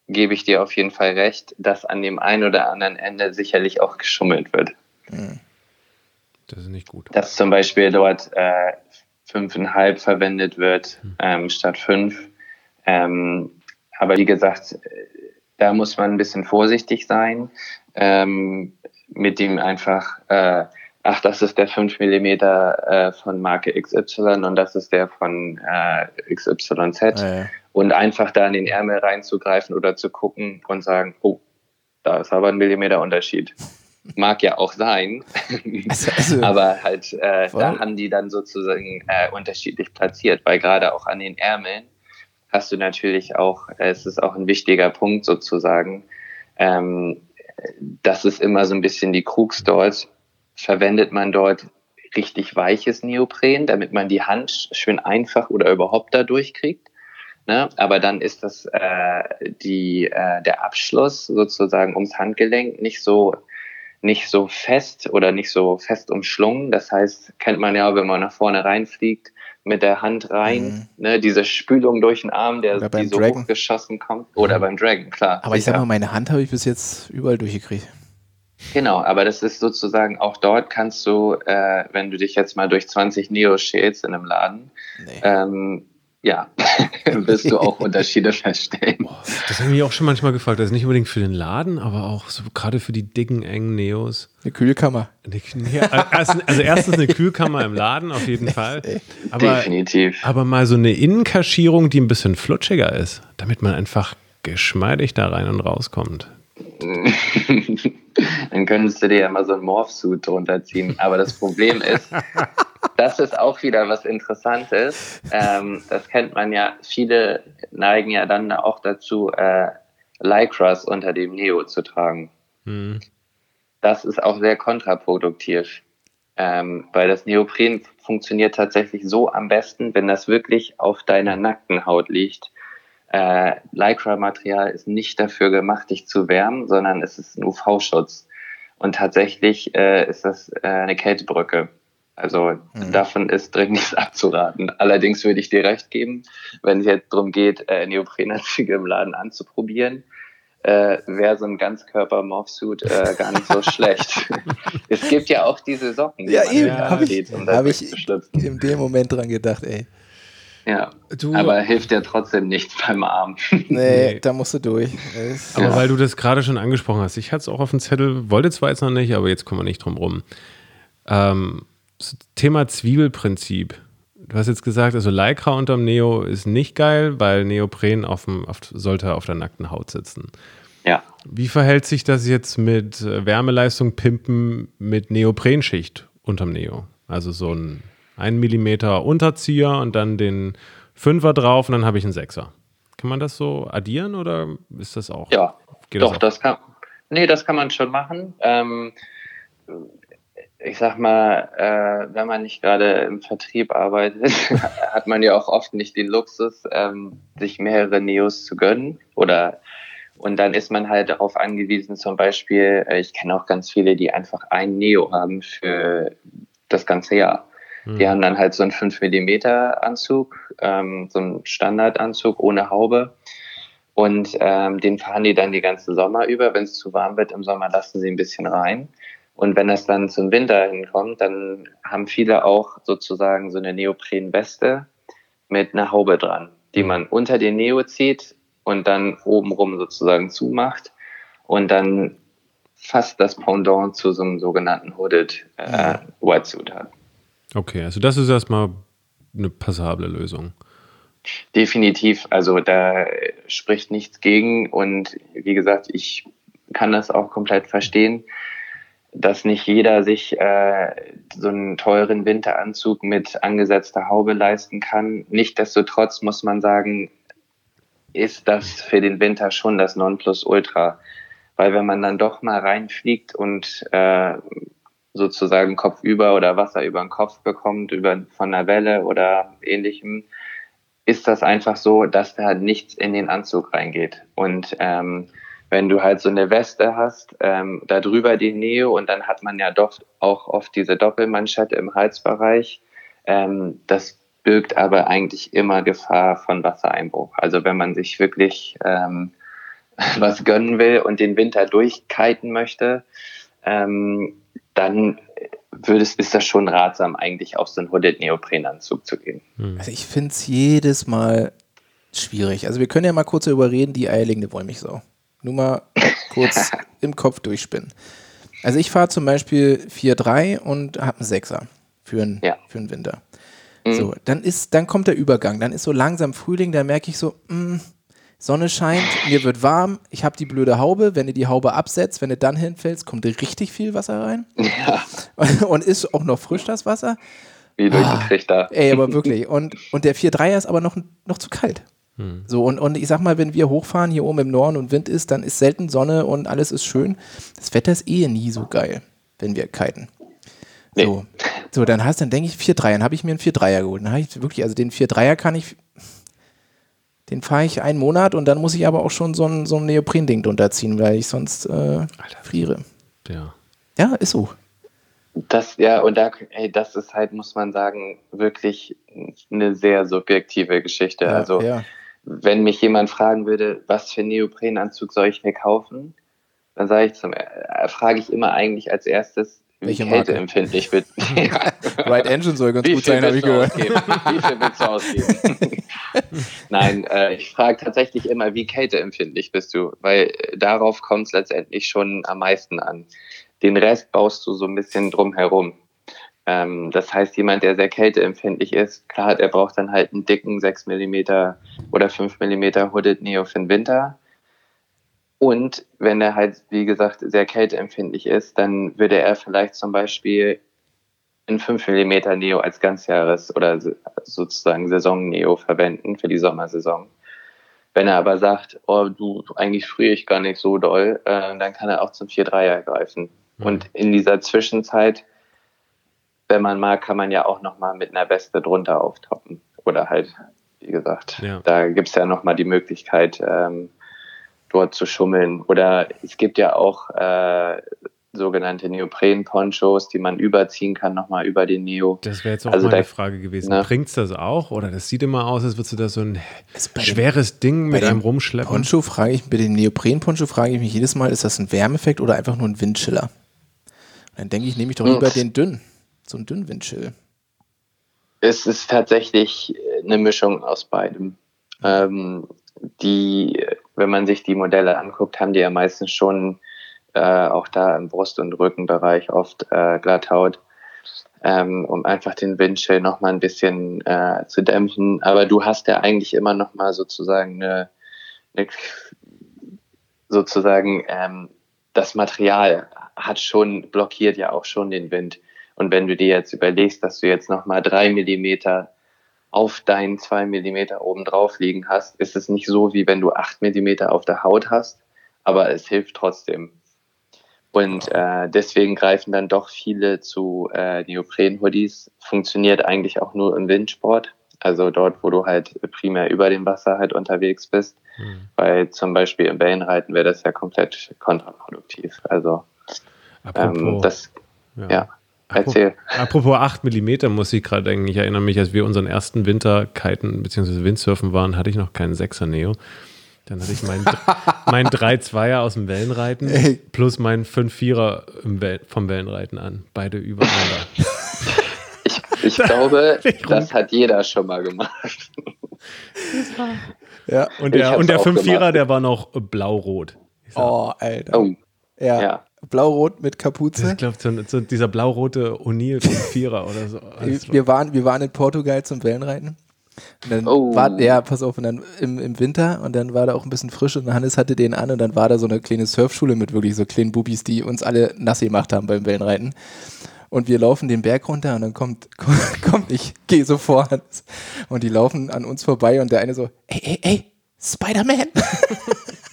Speaker 3: gebe ich dir auf jeden Fall recht, dass an dem einen oder anderen Ende sicherlich auch geschummelt wird.
Speaker 2: Hm. Das ist nicht gut.
Speaker 3: Dass zum Beispiel dort äh, fünfeinhalb verwendet wird hm. ähm, statt fünf. Ähm, aber wie gesagt, da muss man ein bisschen vorsichtig sein, ähm, mit dem einfach, äh, ach, das ist der 5 mm äh, von Marke XY und das ist der von äh, XYZ. Ja, ja. Und einfach da in den Ärmel reinzugreifen oder zu gucken und sagen, oh, da ist aber ein Millimeter Unterschied. Mag ja auch sein, also, also, aber halt äh, da haben die dann sozusagen äh, unterschiedlich platziert, weil gerade auch an den Ärmeln hast du natürlich auch, äh, es ist auch ein wichtiger Punkt sozusagen, ähm, das ist immer so ein bisschen die Krux dort, verwendet man dort richtig weiches Neopren, damit man die Hand schön einfach oder überhaupt da durchkriegt. Ne? Aber dann ist das äh, die, äh, der Abschluss sozusagen ums Handgelenk nicht so nicht so fest oder nicht so fest umschlungen. Das heißt, kennt man ja, wenn man nach vorne reinfliegt, mit der Hand rein, mhm. ne, diese Spülung durch den Arm, der die so Dragon. hochgeschossen kommt. Oder mhm. beim Dragon, klar.
Speaker 1: Aber ich sag mal, meine Hand habe ich bis jetzt überall durchgekriegt.
Speaker 3: Genau, aber das ist sozusagen auch dort kannst du, äh, wenn du dich jetzt mal durch 20 Neo schälst in einem Laden, nee. ähm, ja, wirst du auch Unterschiede feststellen.
Speaker 2: Das habe ich mich auch schon manchmal gefragt. Das ist nicht unbedingt für den Laden, aber auch so gerade für die dicken, engen Neos.
Speaker 1: Eine Kühlkammer.
Speaker 2: also, also erstens eine Kühlkammer im Laden, auf jeden Fall.
Speaker 3: Aber, Definitiv.
Speaker 2: Aber mal so eine Innenkaschierung, die ein bisschen flutschiger ist, damit man einfach geschmeidig da rein und rauskommt.
Speaker 3: Dann könntest du dir ja mal so ein Morphsuit drunter ziehen. Aber das Problem ist, das ist auch wieder was Interessantes. Ähm, das kennt man ja. Viele neigen ja dann auch dazu, äh, Lycras unter dem Neo zu tragen. Mhm. Das ist auch sehr kontraproduktiv, ähm, weil das Neopren funktioniert tatsächlich so am besten, wenn das wirklich auf deiner nackten Haut liegt. Äh, Lycra-Material ist nicht dafür gemacht, dich zu wärmen, sondern es ist ein UV-Schutz. Und tatsächlich äh, ist das äh, eine Kältebrücke. Also mhm. davon ist dringend abzuraten. Allerdings würde ich dir recht geben, wenn es jetzt darum geht, äh, Neoprenanzüge im Laden anzuprobieren, äh, wäre so ein Ganzkörper-Morphsuit äh, gar nicht so schlecht. es gibt ja auch diese Socken,
Speaker 1: die ja, man eben, habe ich, um hab ich in dem Moment dran gedacht, ey.
Speaker 3: Ja, du, aber hilft ja trotzdem nichts beim Arm.
Speaker 1: Nee, nee. da musst du durch.
Speaker 2: Aber ja. weil du das gerade schon angesprochen hast, ich hatte es auch auf dem Zettel, wollte zwar jetzt noch nicht, aber jetzt kommen wir nicht drum rum. Ähm, Thema Zwiebelprinzip. Du hast jetzt gesagt, also Lycra unterm Neo ist nicht geil, weil Neopren auf dem, auf, sollte auf der nackten Haut sitzen.
Speaker 3: Ja.
Speaker 2: Wie verhält sich das jetzt mit äh, Wärmeleistung Pimpen mit Neoprenschicht unterm Neo? Also so ein 1 mm Unterzieher und dann den Fünfer drauf und dann habe ich einen Sechser. Kann man das so addieren oder ist das auch?
Speaker 3: Ja, doch, das, das, kann. Nee, das kann man schon machen. Ähm, ich sag mal, äh, wenn man nicht gerade im Vertrieb arbeitet, hat man ja auch oft nicht den Luxus, ähm, sich mehrere Neos zu gönnen oder und dann ist man halt darauf angewiesen, zum Beispiel, äh, ich kenne auch ganz viele, die einfach ein Neo haben für das ganze Jahr. Mhm. Die haben dann halt so einen 5 mm Anzug, ähm, so einen Standardanzug ohne Haube. Und ähm, den fahren die dann die ganze Sommer über. Wenn es zu warm wird im Sommer, lassen sie ein bisschen rein. Und wenn es dann zum Winter hinkommt, dann haben viele auch sozusagen so eine Neoprenweste mit einer Haube dran, die mhm. man unter den Neo zieht und dann obenrum sozusagen zumacht und dann fast das Pendant zu so einem sogenannten Hooded äh, Whitesuit hat.
Speaker 2: Okay, also das ist erstmal eine passable Lösung.
Speaker 3: Definitiv. Also da spricht nichts gegen. Und wie gesagt, ich kann das auch komplett verstehen, dass nicht jeder sich äh, so einen teuren Winteranzug mit angesetzter Haube leisten kann. Nichtsdestotrotz muss man sagen, ist das für den Winter schon das Nonplusultra. Weil wenn man dann doch mal reinfliegt und äh, sozusagen Kopf über oder Wasser über den Kopf bekommt, über, von einer Welle oder ähnlichem, ist das einfach so, dass da nichts in den Anzug reingeht. Und ähm, wenn du halt so eine Weste hast, ähm, da drüber die Neo und dann hat man ja doch auch oft diese Doppelmanschette im Halsbereich, ähm, das birgt aber eigentlich immer Gefahr von Wassereinbruch. Also wenn man sich wirklich ähm, was gönnen will und den Winter durchkiten möchte, ähm, dann würde es, ist das schon ratsam, eigentlich auf so einen Hooded Neoprenanzug zu gehen.
Speaker 1: Hm. Also ich finde es jedes Mal schwierig. Also wir können ja mal kurz darüber reden, die eierlegende Wollmilchsau. Nur mal kurz im Kopf durchspinnen. Also ich fahre zum Beispiel 4-3 und habe einen 6er für einen, ja. für einen Winter. Mhm. So, dann ist, dann kommt der Übergang, dann ist so langsam Frühling, da merke ich so, mh, mm, Sonne scheint, mir wird warm, ich habe die blöde Haube. Wenn du die Haube absetzt, wenn du dann hinfällst, kommt richtig viel Wasser rein. Ja. Und ist auch noch frisch das Wasser.
Speaker 3: Wie durch den ah, Trichter.
Speaker 1: Ey, aber wirklich. Und, und der 4-3er ist aber noch, noch zu kalt. Hm. So, und, und ich sag mal, wenn wir hochfahren hier oben im Norden und Wind ist, dann ist selten Sonne und alles ist schön. Das Wetter ist eh nie so geil, wenn wir kiten. Nee. So. so, dann hast dann denke ich 4-3, dann habe ich mir einen 4-3er geholt. Dann habe ich wirklich, also den 4-3er kann ich den fahre ich einen Monat und dann muss ich aber auch schon so ein, so ein Neopren-Ding drunter ziehen, weil ich sonst äh, friere.
Speaker 2: Ja.
Speaker 1: Ja, ist so.
Speaker 3: Das, ja, und da, ey, das ist halt, muss man sagen, wirklich eine sehr subjektive Geschichte. Ja, also, ja. wenn mich jemand fragen würde, was für einen Neoprenanzug soll ich mir kaufen, dann sage ich zum, äh, frage ich immer eigentlich als erstes,
Speaker 1: welche Marke?
Speaker 3: empfindlich wird.
Speaker 1: Right Engine soll ganz Wie gut sein, habe ich gehört. Wie viel willst du
Speaker 3: ausgeben? Nein, äh, ich frage tatsächlich immer, wie kälteempfindlich bist du? Weil äh, darauf kommt es letztendlich schon am meisten an. Den Rest baust du so ein bisschen drumherum. Ähm, das heißt, jemand, der sehr kälteempfindlich ist, klar, der braucht dann halt einen dicken 6 mm oder 5 mm Hooded Neo für den Winter und wenn er halt, wie gesagt, sehr kälteempfindlich ist, dann würde er vielleicht zum Beispiel ein 5 mm Neo als Ganzjahres- oder sozusagen Saison-Neo verwenden für die Sommersaison. Wenn er aber sagt, oh du, eigentlich friere ich gar nicht so doll, äh, dann kann er auch zum 4-3er greifen. Mhm. Und in dieser Zwischenzeit, wenn man mag, kann man ja auch nochmal mit einer Weste drunter auftoppen. Oder halt, wie gesagt, ja. da gibt es ja nochmal die Möglichkeit, ähm, dort zu schummeln. Oder es gibt ja auch äh, sogenannte Neopren-Ponchos, die man überziehen kann, nochmal über den Neo.
Speaker 2: Das wäre jetzt auch also meine da, Frage gewesen. Ne? Bringt es das auch? Oder das sieht immer aus, als würdest du da so ein schweres Ding mit einem rumschleppen?
Speaker 1: Poncho frage ich, bei dem Neopren-Poncho frage ich mich jedes Mal, ist das ein Wärmeffekt oder einfach nur ein Windchiller? dann denke ich, nehme ich doch lieber hm. den dünn, so einen dünnen Windchill.
Speaker 3: Es ist tatsächlich eine Mischung aus beidem. Ähm, die wenn man sich die Modelle anguckt, haben die ja meistens schon äh, auch da im Brust- und Rückenbereich oft äh, Glatthaut, ähm, um einfach den Windchill nochmal ein bisschen äh, zu dämpfen. Aber du hast ja eigentlich immer nochmal sozusagen eine, eine sozusagen ähm, das Material hat schon, blockiert ja auch schon den Wind. Und wenn du dir jetzt überlegst, dass du jetzt nochmal drei Millimeter auf deinen zwei Millimeter oben drauf liegen hast, ist es nicht so, wie wenn du acht Millimeter auf der Haut hast, aber es hilft trotzdem. Und äh, deswegen greifen dann doch viele zu äh, Neopren-Hoodies. Funktioniert eigentlich auch nur im Windsport, also dort, wo du halt primär über dem Wasser halt unterwegs bist. Mhm. Weil zum Beispiel im Wellenreiten wäre das ja komplett kontraproduktiv. Also ähm, das, ja. ja.
Speaker 2: Erzähl. Apropos 8 mm muss ich gerade denken. Ich erinnere mich, als wir unseren ersten Winter kiten bzw. Windsurfen waren, hatte ich noch keinen 6er Neo. Dann hatte ich meinen mein 3-2er aus dem Wellenreiten Ey. plus meinen 5-4er Wel vom Wellenreiten an. Beide übereinander.
Speaker 3: ich, ich glaube, das hat jeder schon mal gemacht.
Speaker 2: ja. Und der, der 5-4er, der war noch blau-rot.
Speaker 1: Oh, Alter. Oh. Ja. ja. Blau-rot mit Kapuze.
Speaker 2: Ich glaube, so, so dieser blau-rote O'Neill vom Vierer oder so.
Speaker 1: Wir, wir, waren, wir waren in Portugal zum Wellenreiten. Und dann oh. war der, pass auf, und dann im, im Winter und dann war da auch ein bisschen frisch und Hannes hatte den an und dann war da so eine kleine Surfschule mit wirklich so kleinen Bubis, die uns alle nass gemacht haben beim Wellenreiten. Und wir laufen den Berg runter und dann kommt, kommt ich gehe so vor und die laufen an uns vorbei und der eine so, ey, ey, ey, Spider-Man!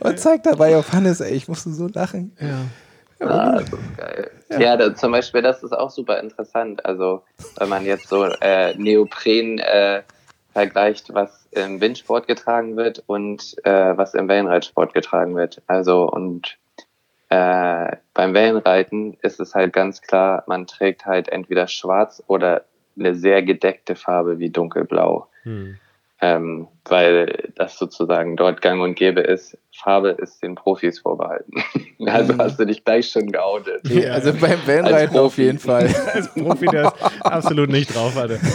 Speaker 1: und zeigt dabei auf Hannes, ey, ich musste so lachen.
Speaker 3: Ja. Ah, das ist geil. Ja, ja da, zum Beispiel, das ist auch super interessant. Also, wenn man jetzt so äh, Neopren äh, vergleicht, was im Windsport getragen wird und äh, was im Wellenreitsport getragen wird. Also, und äh, beim Wellenreiten ist es halt ganz klar, man trägt halt entweder schwarz oder eine sehr gedeckte Farbe wie dunkelblau. Hm ähm, weil das sozusagen dort gang und gäbe ist. Farbe ist den Profis vorbehalten. also mhm. hast du dich gleich schon geoutet.
Speaker 1: Ja, also beim Vanreiten auf jeden Fall.
Speaker 2: Als Profi, der absolut nicht drauf hatte.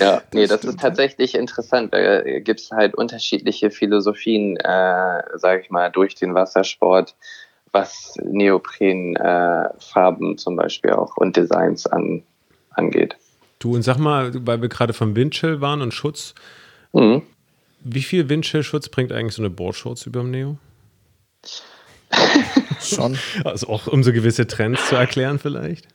Speaker 3: Ja, nee, das ist tatsächlich interessant. Da gibt es halt unterschiedliche Philosophien, äh, sage ich mal, durch den Wassersport, was Neoprenfarben äh, zum Beispiel auch und Designs an, angeht.
Speaker 2: Du, und sag mal, weil wir gerade vom Windchill waren und Schutz, mhm. wie viel Windchill-Schutz bringt eigentlich so eine Boardshorts über dem Neo?
Speaker 1: Schon.
Speaker 2: Also auch um so gewisse Trends zu erklären vielleicht?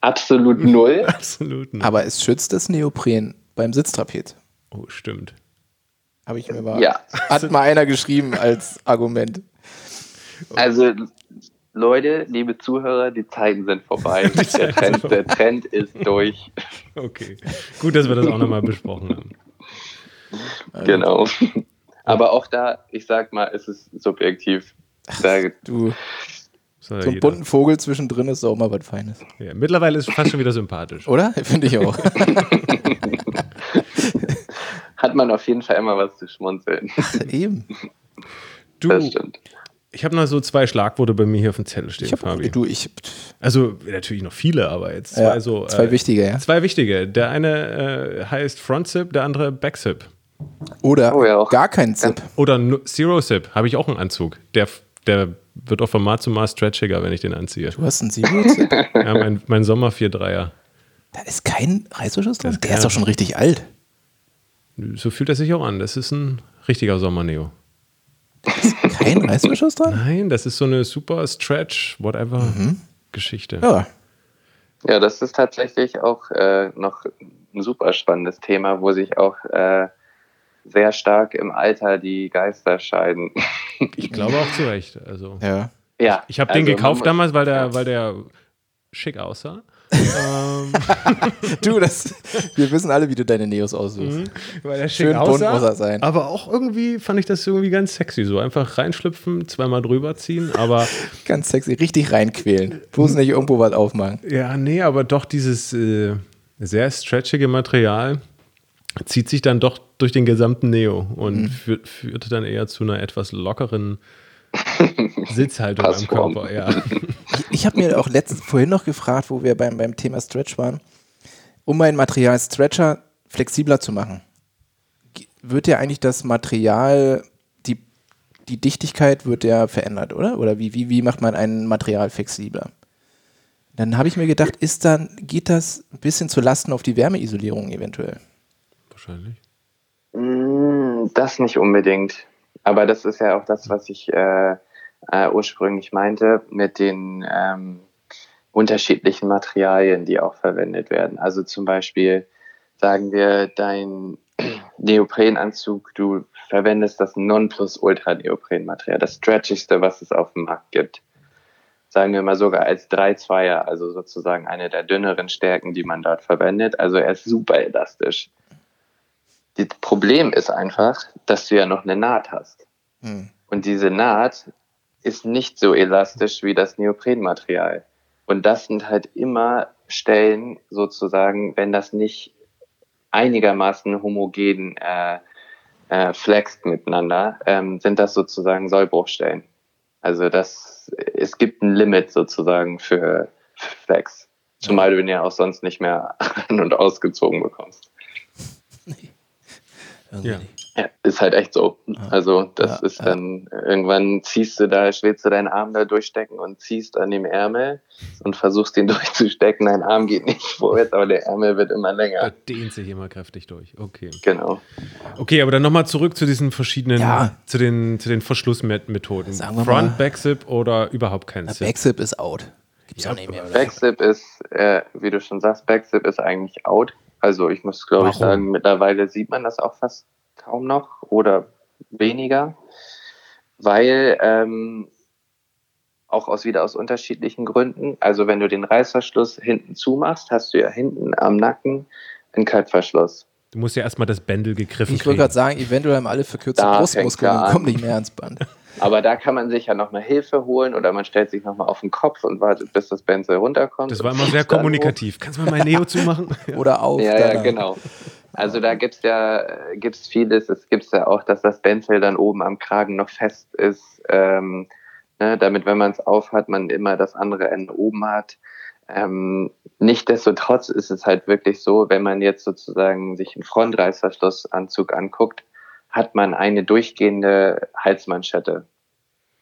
Speaker 3: Absolut null.
Speaker 2: Absolut
Speaker 1: null. Aber es schützt das Neopren beim Sitztrapez.
Speaker 2: Oh, stimmt.
Speaker 1: Habe ich mir mal. Ja. Hat mal einer geschrieben als Argument.
Speaker 3: Also Leute, liebe Zuhörer, die Zeiten sind vorbei. der, Trend, der Trend ist durch.
Speaker 2: Okay, gut, dass wir das auch nochmal besprochen haben.
Speaker 3: Genau. Aber auch da, ich sag mal, ist es subjektiv. Da,
Speaker 1: du, so ein bunten Vogel zwischendrin ist auch mal was Feines.
Speaker 2: Ja, mittlerweile ist es fast schon wieder sympathisch.
Speaker 1: Oder? Finde ich auch.
Speaker 3: Hat man auf jeden Fall immer was zu schmunzeln.
Speaker 1: Eben.
Speaker 2: Du, das stimmt. Ich habe noch so zwei Schlagworte bei mir hier auf dem Zettel stehen,
Speaker 1: ich hab, Fabi. Du, ich.
Speaker 2: Also natürlich noch viele, aber jetzt zwei
Speaker 1: ja,
Speaker 2: so.
Speaker 1: Zwei äh, wichtige, ja.
Speaker 2: Zwei wichtige. Der eine äh, heißt Front Zip, der andere Back Zip.
Speaker 1: Oder oh, ja. gar kein Zip.
Speaker 2: Oder Zero Zip, habe ich auch einen Anzug. Der, der wird auch von Mal zu Mal stretchiger, wenn ich den anziehe.
Speaker 1: Du hast einen Zero Zip?
Speaker 2: ja, mein, mein Sommer 4-3er.
Speaker 1: Da ist kein Reißverschluss drin? Der ist doch schon richtig alt.
Speaker 2: So fühlt er sich auch an. Das ist ein richtiger Sommer-Neo.
Speaker 1: Kein Reißverschluss dran?
Speaker 2: Nein, das ist so eine super Stretch, whatever mhm. Geschichte.
Speaker 1: Ja.
Speaker 3: Ja, das ist tatsächlich auch äh, noch ein super spannendes Thema, wo sich auch äh, sehr stark im Alter die Geister scheiden.
Speaker 2: Ich glaube auch zu Recht. Also.
Speaker 1: Ja.
Speaker 3: ja
Speaker 2: ich habe also den gekauft damals, weil der, weil der schick aussah.
Speaker 1: Ähm. du, das, wir wissen alle, wie du deine Neos aussuchst. Mhm,
Speaker 2: weil der Schön bunt muss er sein. Aber auch irgendwie fand ich das irgendwie ganz sexy. So einfach reinschlüpfen, zweimal drüber ziehen, aber.
Speaker 1: ganz sexy, richtig reinquälen. Bloß nicht irgendwo was aufmachen.
Speaker 2: Ja, nee, aber doch dieses äh, sehr stretchige Material zieht sich dann doch durch den gesamten Neo und mhm. führt, führt dann eher zu einer etwas lockeren Sitzhaltung am Körper, ja.
Speaker 1: Ich, habe mir auch letztens vorhin noch gefragt, wo wir beim, beim Thema Stretch waren, um mein Material Stretcher flexibler zu machen, wird ja eigentlich das Material, die, die Dichtigkeit wird ja verändert, oder? Oder wie, wie, wie macht man ein Material flexibler? Dann habe ich mir gedacht, ist dann, geht das ein bisschen zu Lasten auf die Wärmeisolierung eventuell?
Speaker 2: Wahrscheinlich.
Speaker 3: Mm, das nicht unbedingt. Aber das ist ja auch das, was ich äh, äh, ursprünglich meinte mit den ähm, unterschiedlichen Materialien, die auch verwendet werden. Also zum Beispiel sagen wir, dein Neoprenanzug, du verwendest das Nonplusultra-Neoprenmaterial, das stretchigste, was es auf dem Markt gibt. Sagen wir mal sogar als 3-2er, also sozusagen eine der dünneren Stärken, die man dort verwendet. Also er ist super elastisch. Das Problem ist einfach, dass du ja noch eine Naht hast. Hm. Und diese Naht ist nicht so elastisch wie das Neoprenmaterial. Und das sind halt immer Stellen sozusagen, wenn das nicht einigermaßen homogen äh, äh, flext miteinander, ähm, sind das sozusagen Sollbruchstellen. Also das, es gibt ein Limit sozusagen für, für Flex. Zumal du ihn ja auch sonst nicht mehr an- und ausgezogen bekommst.
Speaker 2: Nee. Ja.
Speaker 3: Ja, ist halt echt so. Also das
Speaker 1: Ja,
Speaker 3: ist
Speaker 1: ja.
Speaker 3: dann, irgendwann ziehst du da, willst du deinen Arm da durchstecken und ziehst an dem Ärmel und versuchst den durchzustecken. Dein Arm geht nicht vorwärts, aber der Ärmel wird immer länger.
Speaker 2: dehnt sich immer kräftig durch. Okay.
Speaker 3: Genau.
Speaker 2: Okay, aber dann nochmal zurück zu diesen verschiedenen,
Speaker 1: Ja.
Speaker 2: zu den, zu den Verschlussmethoden. Front,
Speaker 1: mal-
Speaker 2: Backzip oder überhaupt kein Zip.
Speaker 1: Backzip ist out. Gibt's
Speaker 2: Ja,
Speaker 1: auch nicht mehr, oder?
Speaker 3: Backzip ist, äh, wie du schon sagst, Backzip ist eigentlich out. Also ich muss, glaube ich, sagen, mittlerweile sieht man das auch fast kaum noch oder weniger, weil ähm, auch aus wieder aus unterschiedlichen Gründen. Also wenn du den Reißverschluss hinten zumachst, hast du ja hinten am Nacken einen Kaltverschluss.
Speaker 2: Du musst ja erstmal das Bändel gegriffen
Speaker 1: Ich wollte
Speaker 2: kriegen.
Speaker 1: gerade sagen, eventuell haben alle verkürzte
Speaker 3: Da
Speaker 1: Brustmuskeln und kommen
Speaker 3: an.
Speaker 1: nicht mehr ans Band.
Speaker 3: Aber da kann man sich ja nochmal Hilfe holen oder man stellt sich nochmal auf den Kopf und wartet, bis das Bändel runterkommt.
Speaker 2: Das war immer sehr
Speaker 3: dann hoch.
Speaker 2: kommunikativ. Kannst du mal mein Neo zumachen?
Speaker 1: Oder auf.
Speaker 3: Ja, ja, genau. Also da gibt's ja äh, gibt's vieles. Es gibt ja auch, dass das Bändel dann oben am Kragen noch fest ist, ähm, ne, damit, wenn man es aufhat, man immer das andere Ende oben hat. Ähm, Nichtsdestotrotz ist es halt wirklich so, wenn man jetzt sozusagen sich einen Frontreißverschlussanzug anguckt, hat man eine durchgehende Halsmanschette.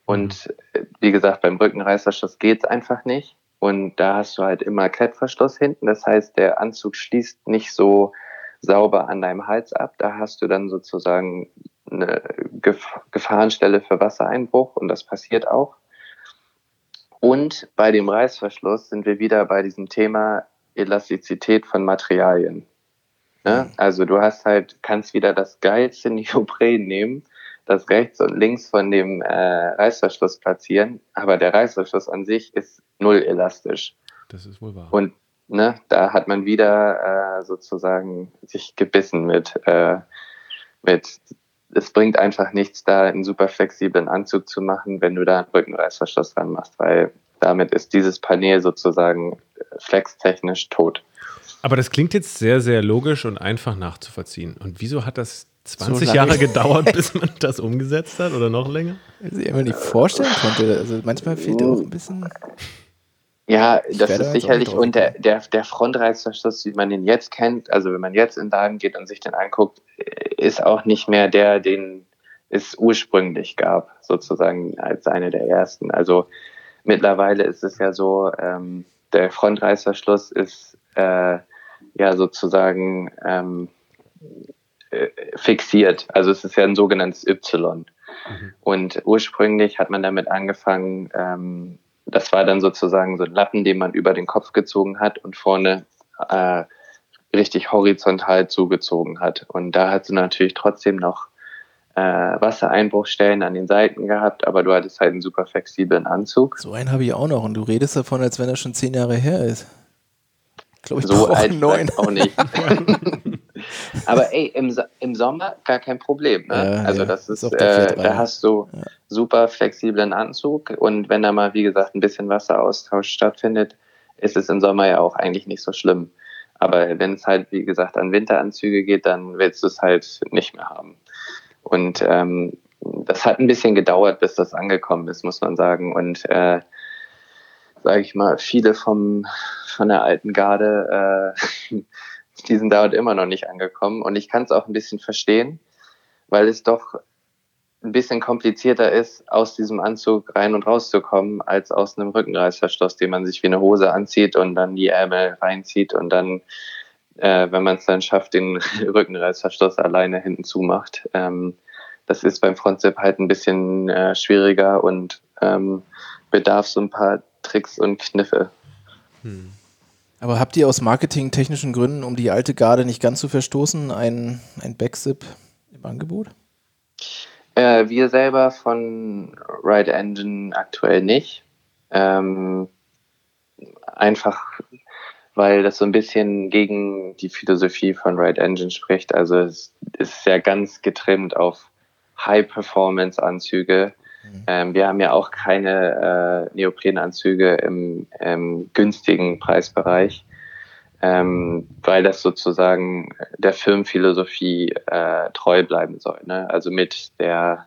Speaker 3: Und äh, wie gesagt, beim Rückenreißverschluss geht's einfach nicht. Und da hast du halt immer Klettverschluss hinten. Das heißt, der Anzug schließt nicht so sauber an deinem Hals ab. Da hast du dann sozusagen eine Gef Gefahrenstelle für Wassereinbruch und das passiert auch. Und bei dem Reißverschluss sind wir wieder bei diesem Thema Elastizität von Materialien. Ne? Also du hast halt, kannst wieder das geilste Neopren nehmen, das rechts und links von dem äh, Reißverschluss platzieren, aber der Reißverschluss an sich ist null elastisch.
Speaker 2: Das ist wohl wahr.
Speaker 3: Und ne, da hat man wieder äh, sozusagen sich gebissen mit, äh, mit, es bringt einfach nichts, da einen super flexiblen Anzug zu machen, wenn du da einen Rückenreißverschluss dran machst, weil damit ist dieses Panel sozusagen äh, flextechnisch tot.
Speaker 2: Aber das klingt jetzt sehr, sehr logisch und einfach nachzuvollziehen. Und wieso hat das 20
Speaker 1: lange-
Speaker 2: Jahre gedauert, bis man das umgesetzt hat oder noch länger?
Speaker 1: Also ich mir nicht vorstellen konnte. Also manchmal fehlt ja auch ein bisschen.
Speaker 3: Ja, das ist sicherlich, und der, der, der Frontreißverschluss, wie man den jetzt kennt, also wenn man jetzt in den Laden geht und sich den anguckt, ist auch nicht mehr der, den es ursprünglich gab, sozusagen als eine der ersten. Also mittlerweile ist es ja so, ähm, der Frontreißverschluss ist äh, ja sozusagen ähm, äh, fixiert. Also es ist ja ein sogenanntes Y. Und ursprünglich hat man damit angefangen, ähm, das war dann sozusagen so ein Lappen, den man über den Kopf gezogen hat und vorne äh, richtig horizontal zugezogen hat. Und da hat sie natürlich trotzdem noch äh, Wassereinbruchstellen an den Seiten gehabt, aber du hattest halt einen super flexiblen Anzug.
Speaker 1: So einen habe ich auch noch und du redest davon, als wenn er schon zehn Jahre her ist. Ich glaube, ich
Speaker 3: So alt
Speaker 1: einen neuen.
Speaker 3: vielleicht auch nicht. Aber ey, im, im Sommer gar kein Problem. Ne?
Speaker 1: Ja,
Speaker 3: also
Speaker 1: ja,
Speaker 3: das
Speaker 1: ist
Speaker 3: ist, äh,
Speaker 1: 4-3.
Speaker 3: da hast du
Speaker 1: Ja.
Speaker 3: super flexiblen Anzug und wenn da mal, wie gesagt, ein bisschen Wasseraustausch stattfindet, ist es im Sommer ja auch eigentlich nicht so schlimm. Aber wenn es halt, wie gesagt, an Winteranzüge geht, dann willst du es halt nicht mehr haben. Und ähm, das hat ein bisschen gedauert, bis das angekommen ist, muss man sagen. Und äh, sage ich mal, viele vom, von der alten Garde, äh, die sind dort immer noch nicht angekommen. Und ich kann es auch ein bisschen verstehen, weil es doch ein bisschen komplizierter ist, aus diesem Anzug rein und rauszukommen, als aus einem Rückenreißverschluss, den man sich wie eine Hose anzieht und dann die Ärmel reinzieht und dann, äh, wenn man es dann schafft, den Rückenreißverschluss alleine hinten zumacht. Ähm, das ist beim Frontzip halt ein bisschen äh, schwieriger und ähm, bedarf so ein paar Tricks und Kniffe.
Speaker 1: Aber habt ihr aus marketingtechnischen Gründen, um die alte Garde nicht ganz zu verstoßen, ein, ein Backzip im Angebot?
Speaker 3: Äh, wir selber von Ride Engine aktuell nicht. Ähm, einfach, weil das so ein bisschen gegen die Philosophie von Ride Engine spricht. Also es ist ja ganz getrimmt auf High-Performance-Anzüge. Ähm, wir haben ja auch keine äh, Neoprenanzüge im, im günstigen Preisbereich, ähm, weil das sozusagen der Firmenphilosophie äh, treu bleiben soll. Ne? Also mit der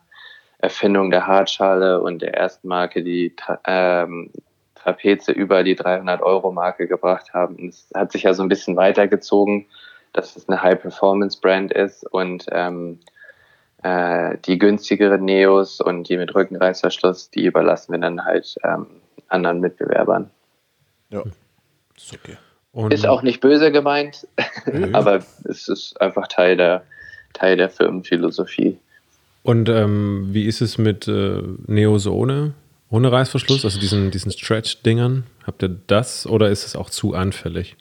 Speaker 3: Erfindung der Hartschale und der ersten Marke, die ähm, Trapeze über die 300-Euro-Marke gebracht haben. Es hat sich ja so ein bisschen weitergezogen, dass es eine High-Performance-Brand ist und ähm, äh, die günstigeren Neos und die mit Rückenreißverschluss, die überlassen wir dann halt ähm, anderen Mitbewerbern.
Speaker 1: Ja, ist okay.
Speaker 2: Und
Speaker 3: Ist auch nicht böse gemeint, aber es ist einfach Teil der, Teil der Firmenphilosophie.
Speaker 2: Und ähm, wie ist es mit äh, Neos ohne, Reißverschluss, also diesen, diesen Stretch-Dingern? Habt ihr das oder ist es auch zu anfällig?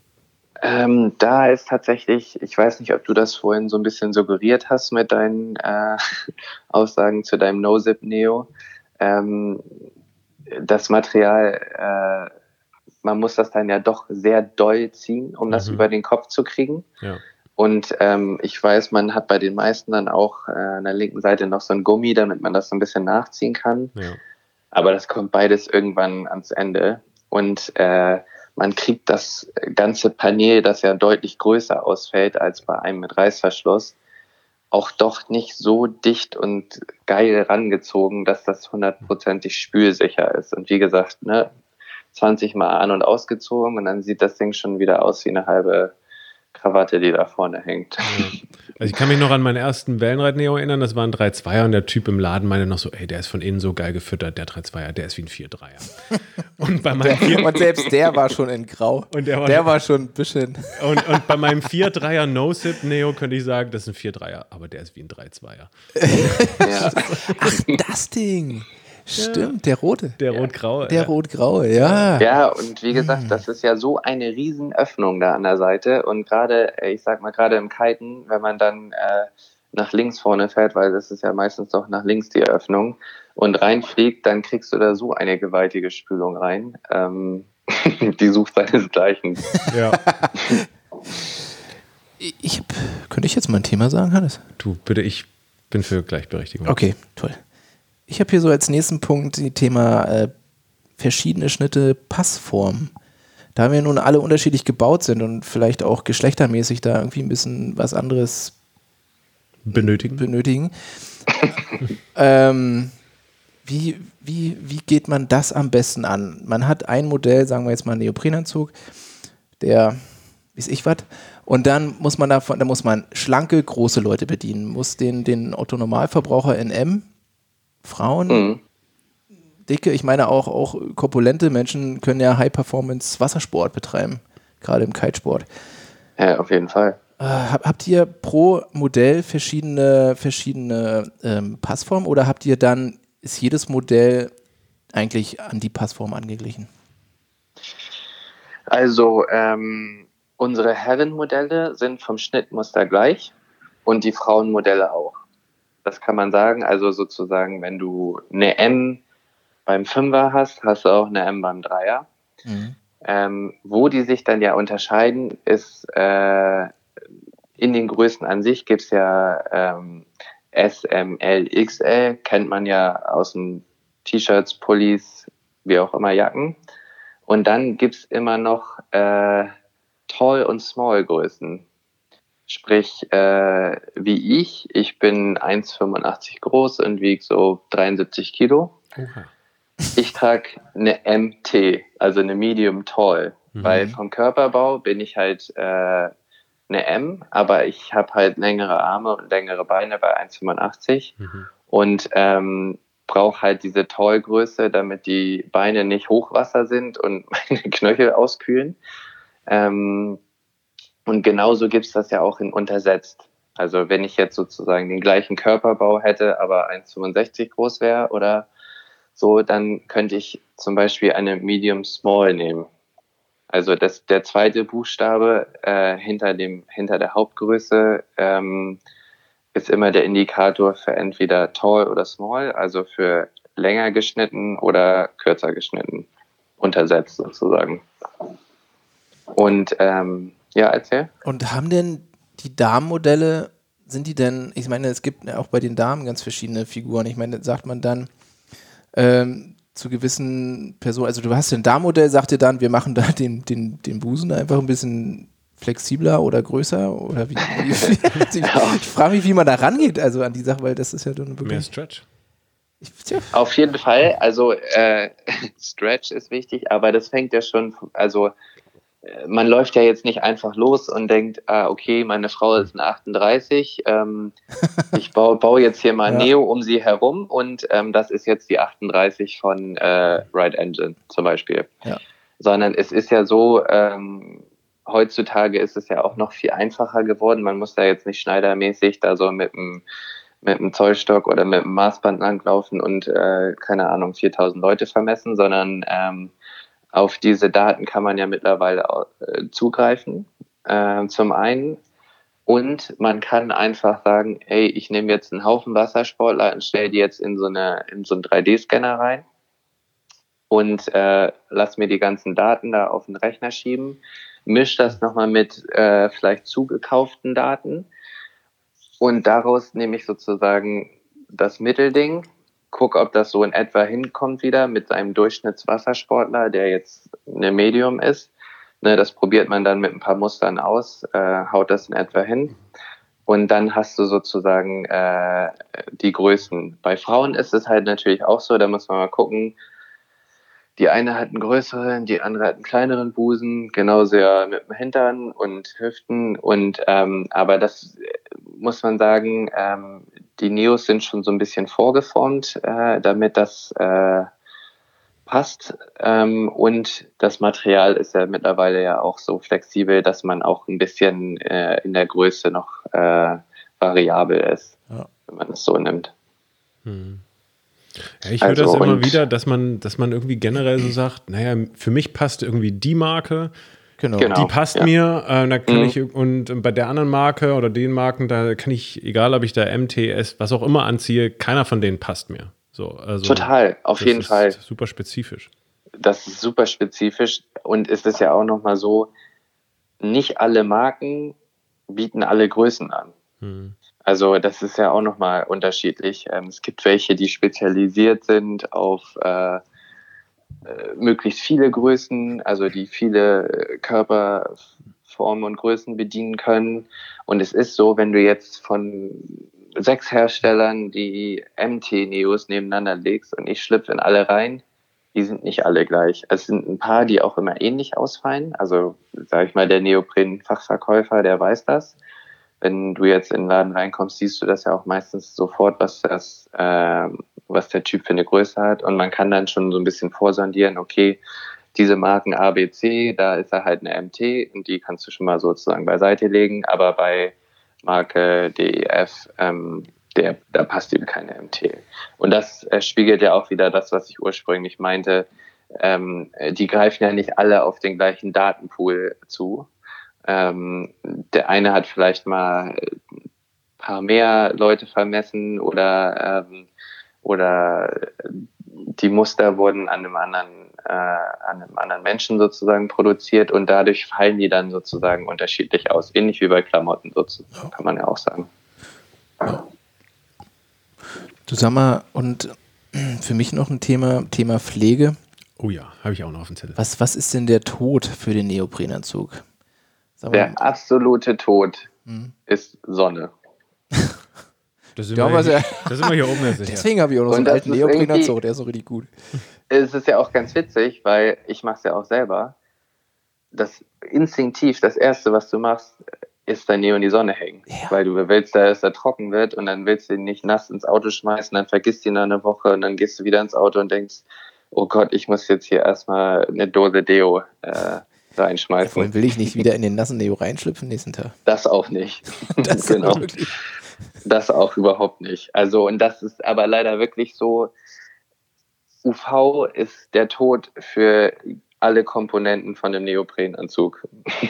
Speaker 3: Ähm, da ist tatsächlich, ich weiß nicht, ob du das vorhin so ein bisschen suggeriert hast mit deinen äh, Aussagen zu deinem No-Zip Neo. Ähm, das Material, äh, man muss das dann ja doch sehr doll ziehen, um das
Speaker 2: Mhm.
Speaker 3: über den Kopf zu kriegen.
Speaker 2: Ja.
Speaker 3: Und ähm, ich weiß, man hat bei den meisten dann auch äh, an der linken Seite noch so ein Gummi, damit man das so ein bisschen nachziehen kann.
Speaker 2: ja.
Speaker 3: Aber das kommt beides irgendwann ans Ende. Und äh, man kriegt das ganze Panel, das ja deutlich größer ausfällt als bei einem mit Reißverschluss, auch doch nicht so dicht und geil rangezogen, dass das hundertprozentig spülsicher ist. Und wie gesagt, ne, 20 Mal an- und ausgezogen und dann sieht das Ding schon wieder aus wie eine halbe Krawatte, die da vorne hängt.
Speaker 2: Also ich kann mich noch an meinen ersten Wellenreit-Neo erinnern, das war ein 3-2er und der Typ im Laden meinte noch so, ey, der ist von innen so geil gefüttert, der 3-2er, der ist wie ein 4-3er. Und bei meinem 4
Speaker 1: Und selbst der war schon in Grau.
Speaker 2: Und der war-
Speaker 1: der war schon ein bisschen.
Speaker 2: und, und bei meinem 4-3er No-Sip-Neo könnte ich sagen, das ist ein 4-3er, aber der ist wie ein 3-2er.
Speaker 3: ja.
Speaker 1: Ach, das Ding. Stimmt, der rote.
Speaker 2: Der rot-graue.
Speaker 1: Der
Speaker 2: ja.
Speaker 1: rot-graue, ja.
Speaker 3: Ja, und wie gesagt, das ist ja so eine riesen Öffnung da an der Seite. Und gerade, äh, ich sag mal, gerade im Kiten, wenn man dann äh, nach links vorne fährt, weil das ist ja meistens doch nach links die Öffnung, und reinfliegt, dann kriegst du da so eine gewaltige Spülung rein. Ähm, die sucht seinesgleichen.
Speaker 2: Ja.
Speaker 1: Ich könnte ich jetzt mal ein Thema sagen, Hannes?
Speaker 2: Du, bitte, ich bin für Gleichberechtigung.
Speaker 1: Okay, toll. Ich habe hier so als nächsten Punkt die Thema äh, verschiedene Schnitte Passformen. Da wir nun alle unterschiedlich gebaut sind und vielleicht auch geschlechtermäßig da irgendwie ein bisschen was anderes
Speaker 2: Benötigen.
Speaker 1: benötigen. ähm, wie, wie, wie geht man das am besten an? Man hat ein Modell, sagen wir jetzt mal einen Neoprenanzug, der ist ich was. Und dann muss man davon, da muss man schlanke, große Leute bedienen, muss den, den Otto Normalverbraucher in M, Frauen,
Speaker 3: Mhm.
Speaker 1: dicke, ich meine auch, auch korpulente Menschen können ja High Performance Wassersport betreiben, gerade im Kitesport.
Speaker 3: Ja, auf jeden Fall.
Speaker 1: Äh, hab, habt ihr pro Modell verschiedene, verschiedene ähm, Passformen oder habt ihr dann, ist jedes Modell eigentlich an die Passform angeglichen?
Speaker 3: Also ähm, unsere Herrenmodelle sind vom Schnittmuster gleich und die Frauenmodelle auch. Das kann man sagen. Also sozusagen, wenn du eine M beim Fünfer hast, hast du auch eine M beim Dreier. Ähm, wo die sich dann ja unterscheiden, ist äh, in den Größen an sich gibt es ja ähm, S, M, L, XL, kennt man ja aus den T-Shirts, Pullis, wie auch immer Jacken. Und dann gibt's immer noch äh, Tall- und Small-Größen. Sprich, äh, wie ich, ich bin 1,85 groß und wiege so 73 Kilo.
Speaker 2: Oha.
Speaker 3: Ich trage eine MT, also eine Medium Tall,
Speaker 2: Mhm.
Speaker 3: weil vom Körperbau bin ich halt äh, eine M, aber ich habe halt längere Arme und längere Beine bei 1,85
Speaker 2: Mhm.
Speaker 3: und ähm, brauche halt diese Tall-Größe, damit die Beine nicht Hochwasser sind und meine Knöchel auskühlen. Ähm, und genauso gibt's das ja auch in untersetzt. Also wenn ich jetzt sozusagen den gleichen Körperbau hätte, aber 1,65 groß wäre oder so, dann könnte ich zum Beispiel eine Medium Small nehmen. Also das, der zweite Buchstabe äh, hinter, dem, hinter der Hauptgröße ähm, ist immer der Indikator für entweder Tall oder Small, also für länger geschnitten oder kürzer geschnitten, untersetzt sozusagen. Und ähm, ja, erzähl.
Speaker 1: Und haben denn die Damenmodelle, sind die denn, ich meine, es gibt ja auch bei den Damen ganz verschiedene Figuren. Ich meine, sagt man dann ähm, zu gewissen Personen, also du hast ein Damenmodell, sagt ihr dann, wir machen da den, den, den Busen einfach ein bisschen flexibler oder größer oder wie? wie ich ich frage mich, wie man da rangeht, also an die Sache, weil das ist ja dann
Speaker 2: Mehr
Speaker 1: wirklich.
Speaker 2: Stretch.
Speaker 1: Ich,
Speaker 3: Auf jeden Fall, also äh, Stretch ist wichtig, aber das fängt ja schon, also man läuft ja jetzt nicht einfach los und denkt, ah, okay, meine Frau ist eine 38, ähm, ich baue, baue, jetzt hier mal ja. Neo um sie herum und ähm, das ist jetzt die 38 von äh, Right Engine zum Beispiel. Ja. Sondern es ist ja so, ähm, heutzutage ist es ja auch noch viel einfacher geworden. Man muss da jetzt nicht schneidermäßig da so mit einem mit einem Zollstock oder mit einem Maßband langlaufen und äh, keine Ahnung 4000 Leute vermessen, sondern ähm, auf diese Daten kann man ja mittlerweile äh, zugreifen. Äh, zum einen. Und man kann einfach sagen, hey, ich nehme jetzt einen Haufen Wassersportler und stelle die jetzt in so, eine, in so einen 3D-Scanner rein und äh, lass mir die ganzen Daten da auf den Rechner schieben, misch das nochmal mit äh, vielleicht zugekauften Daten und daraus nehme ich sozusagen das Mittelding guck, ob das so in etwa hinkommt wieder mit seinem Durchschnittswassersportler, der jetzt eine Medium ist. Ne, das probiert man dann mit ein paar Mustern aus, äh, haut das in etwa hin. Und dann hast du sozusagen äh, die Größen. Bei Frauen ist es halt natürlich auch so, da muss man mal gucken, die eine hat einen größeren, die andere hat einen kleineren Busen, genauso ja mit dem Hintern und Hüften. Und ähm, aber das äh, muss man sagen, ähm, die Neos sind schon so ein bisschen vorgeformt, äh, damit das äh, passt. Ähm, und das Material ist ja mittlerweile ja auch so flexibel, dass man auch ein bisschen äh, in der Größe noch äh, variabel ist, ja. wenn man es so nimmt. Hm.
Speaker 2: Ja, ich höre also, das immer wieder, dass man, dass man irgendwie generell so sagt, naja, für mich passt irgendwie die Marke, Genau. genau. Die passt ja. mir. Äh, da kann mhm. ich, und bei der anderen Marke oder den Marken, da kann ich, egal ob ich da MTS, was auch immer anziehe, keiner von denen passt mir. So, also
Speaker 3: Total, auf jeden Fall.
Speaker 2: Super spezifisch.
Speaker 3: Das ist super spezifisch und ist es ja auch nochmal so, nicht alle Marken bieten alle Größen an. Mhm. Also das ist ja auch nochmal unterschiedlich. Ähm, es gibt welche, die spezialisiert sind auf äh, äh, möglichst viele Größen, also die viele äh, Körperformen und Größen bedienen können. Und es ist so, wenn du jetzt von sechs Herstellern die MT-Neos nebeneinander legst und ich schlüpfe in alle rein, die sind nicht alle gleich. Es sind ein paar, die auch immer ähnlich ausfallen. Also, sag ich mal, der Neopren-Fachverkäufer, der weiß das. Wenn du jetzt in den Laden reinkommst, siehst du das ja auch meistens sofort, was das äh, was der Typ für eine Größe hat. Und man kann dann schon so ein bisschen vorsondieren, okay, diese Marken A, B, C, da ist er halt eine MT und die kannst du schon mal sozusagen beiseite legen. Aber bei Marke DEF, ähm, der, da passt eben keine MT. Und das äh, spiegelt ja auch wieder das, was ich ursprünglich meinte. Ähm, die greifen ja nicht alle auf den gleichen Datenpool zu. Ähm, der eine hat vielleicht mal ein paar mehr Leute vermessen oder ähm, oder die Muster wurden an einem anderen, äh, an einem anderen Menschen sozusagen produziert und dadurch fallen die dann sozusagen unterschiedlich aus. Ähnlich wie bei Klamotten sozusagen, kann man ja auch sagen.
Speaker 1: Du sag mal, und für mich noch ein Thema, Thema Pflege.
Speaker 2: Oh ja, habe ich auch noch auf dem Zettel.
Speaker 1: Was, was ist denn der Tod für den Neoprenanzug?
Speaker 3: Der absolute Tod hm? ist Sonne.
Speaker 2: Das sind, wir, hier, das sind wir hier oben.
Speaker 1: Deswegen habe ich auch noch so einen alten Neoprenanzug, der ist so richtig gut.
Speaker 3: Es ist ja auch ganz witzig, weil ich mache es ja auch selber. Das instinktiv, das Erste, was du machst, ist dein Neo in die Sonne hängen. Ja. Weil du willst, dass er trocken wird und dann willst du ihn nicht nass ins Auto schmeißen, dann vergisst ihn eine Woche und dann gehst du wieder ins Auto und denkst, oh Gott, ich muss jetzt hier erstmal eine Dose Deo äh, reinschmeißen.
Speaker 1: Ja, will ich nicht wieder in den nassen Neo reinschlüpfen nächsten Tag.
Speaker 3: Das auch nicht. Das genau. Wirklich. Das auch überhaupt nicht. Also, und das ist aber leider wirklich so, UV ist der Tod für alle Komponenten von dem Neoprenanzug.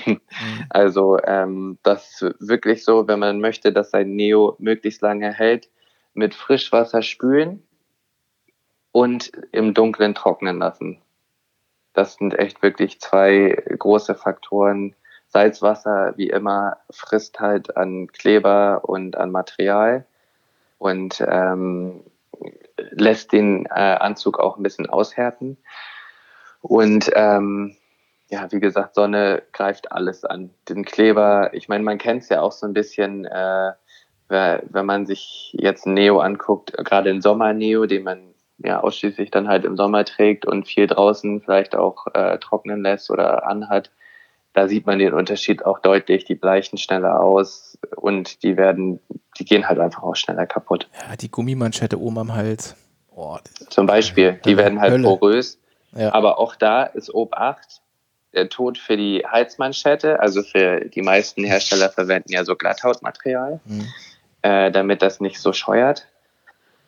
Speaker 3: Mhm. Also ähm, das ist wirklich so, wenn man möchte, dass sein Neo möglichst lange hält, mit Frischwasser spülen und im Dunkeln trocknen lassen. Das sind echt wirklich zwei große Faktoren, Salzwasser, wie immer, frisst halt an Kleber und an Material und ähm, lässt den äh, Anzug auch ein bisschen aushärten. Und ähm, ja, wie gesagt, Sonne greift alles an. Den Kleber, ich meine, man kennt es ja auch so ein bisschen, äh, wenn man sich jetzt Neo anguckt, gerade ein Sommer-Neo, den man ja ausschließlich dann halt im Sommer trägt und viel draußen vielleicht auch äh, trocknen lässt oder anhat, da sieht man den Unterschied auch deutlich. Die bleichen schneller aus und die werden, die gehen halt einfach auch schneller kaputt.
Speaker 1: Ja, die Gummimanschette oben am Hals.
Speaker 3: Oh, Zum Beispiel, die werden halt Hölle. porös. Ja. Aber auch da ist Obacht, der Tod für die Heizmanschette, also für die meisten Hersteller verwenden ja so Glatthautmaterial, mhm. äh, damit das nicht so scheuert.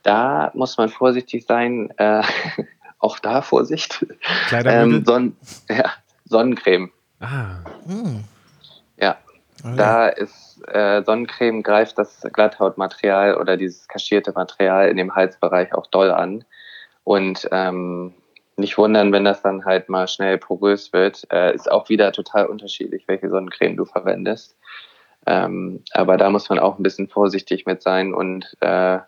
Speaker 3: Da muss man vorsichtig sein, äh, auch da Vorsicht. Ähm, Son ja, Sonnencreme. Ah. Mhm. Ja, okay. da ist äh, Sonnencreme greift das Glatthautmaterial oder dieses kaschierte Material in dem Halsbereich auch doll an. Und ähm, nicht wundern, wenn das dann halt mal schnell porös wird. Äh, ist auch wieder total unterschiedlich, welche Sonnencreme du verwendest. Ähm, aber da muss man auch ein bisschen vorsichtig mit sein und äh,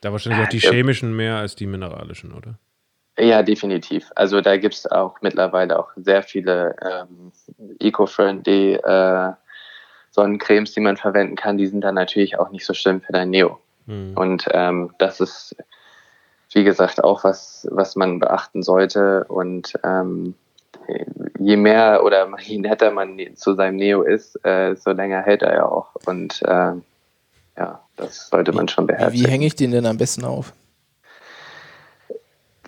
Speaker 2: da wahrscheinlich auch die chemischen mehr als die mineralischen, oder?
Speaker 3: Ja, definitiv. Also da gibt es auch mittlerweile auch sehr viele ähm, eco-friendly äh, Sonnencremes, die man verwenden kann. Die sind dann natürlich auch nicht so schlimm für dein Neo. Mhm. Und ähm, das ist wie gesagt, auch was, was man beachten sollte. Und ähm, je mehr oder je netter man zu seinem Neo ist, äh, so länger hält er ja auch. Und äh, ja, das sollte man schon beherrschen.
Speaker 1: Wie hänge ich den denn am besten auf?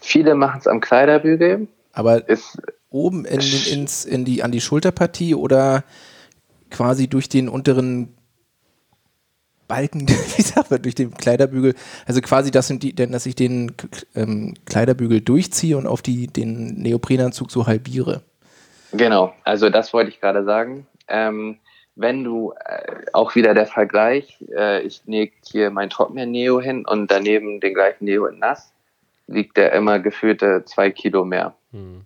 Speaker 3: Viele machen es am Kleiderbügel.
Speaker 1: Aber ist, oben in, ins, in die, an die Schulterpartie oder quasi durch den unteren Balken, wie sagt man, durch den Kleiderbügel. Also quasi, das sind die, dass ich den ähm, Kleiderbügel durchziehe und auf die, den Neoprenanzug so halbiere.
Speaker 3: Genau, also das wollte ich gerade sagen. Ähm, wenn du äh, auch wieder der Vergleich, äh, ich lege hier mein Trockner-Neo hin und daneben den gleichen Neo in nass, liegt der immer gefühlte zwei Kilo mehr. Hm.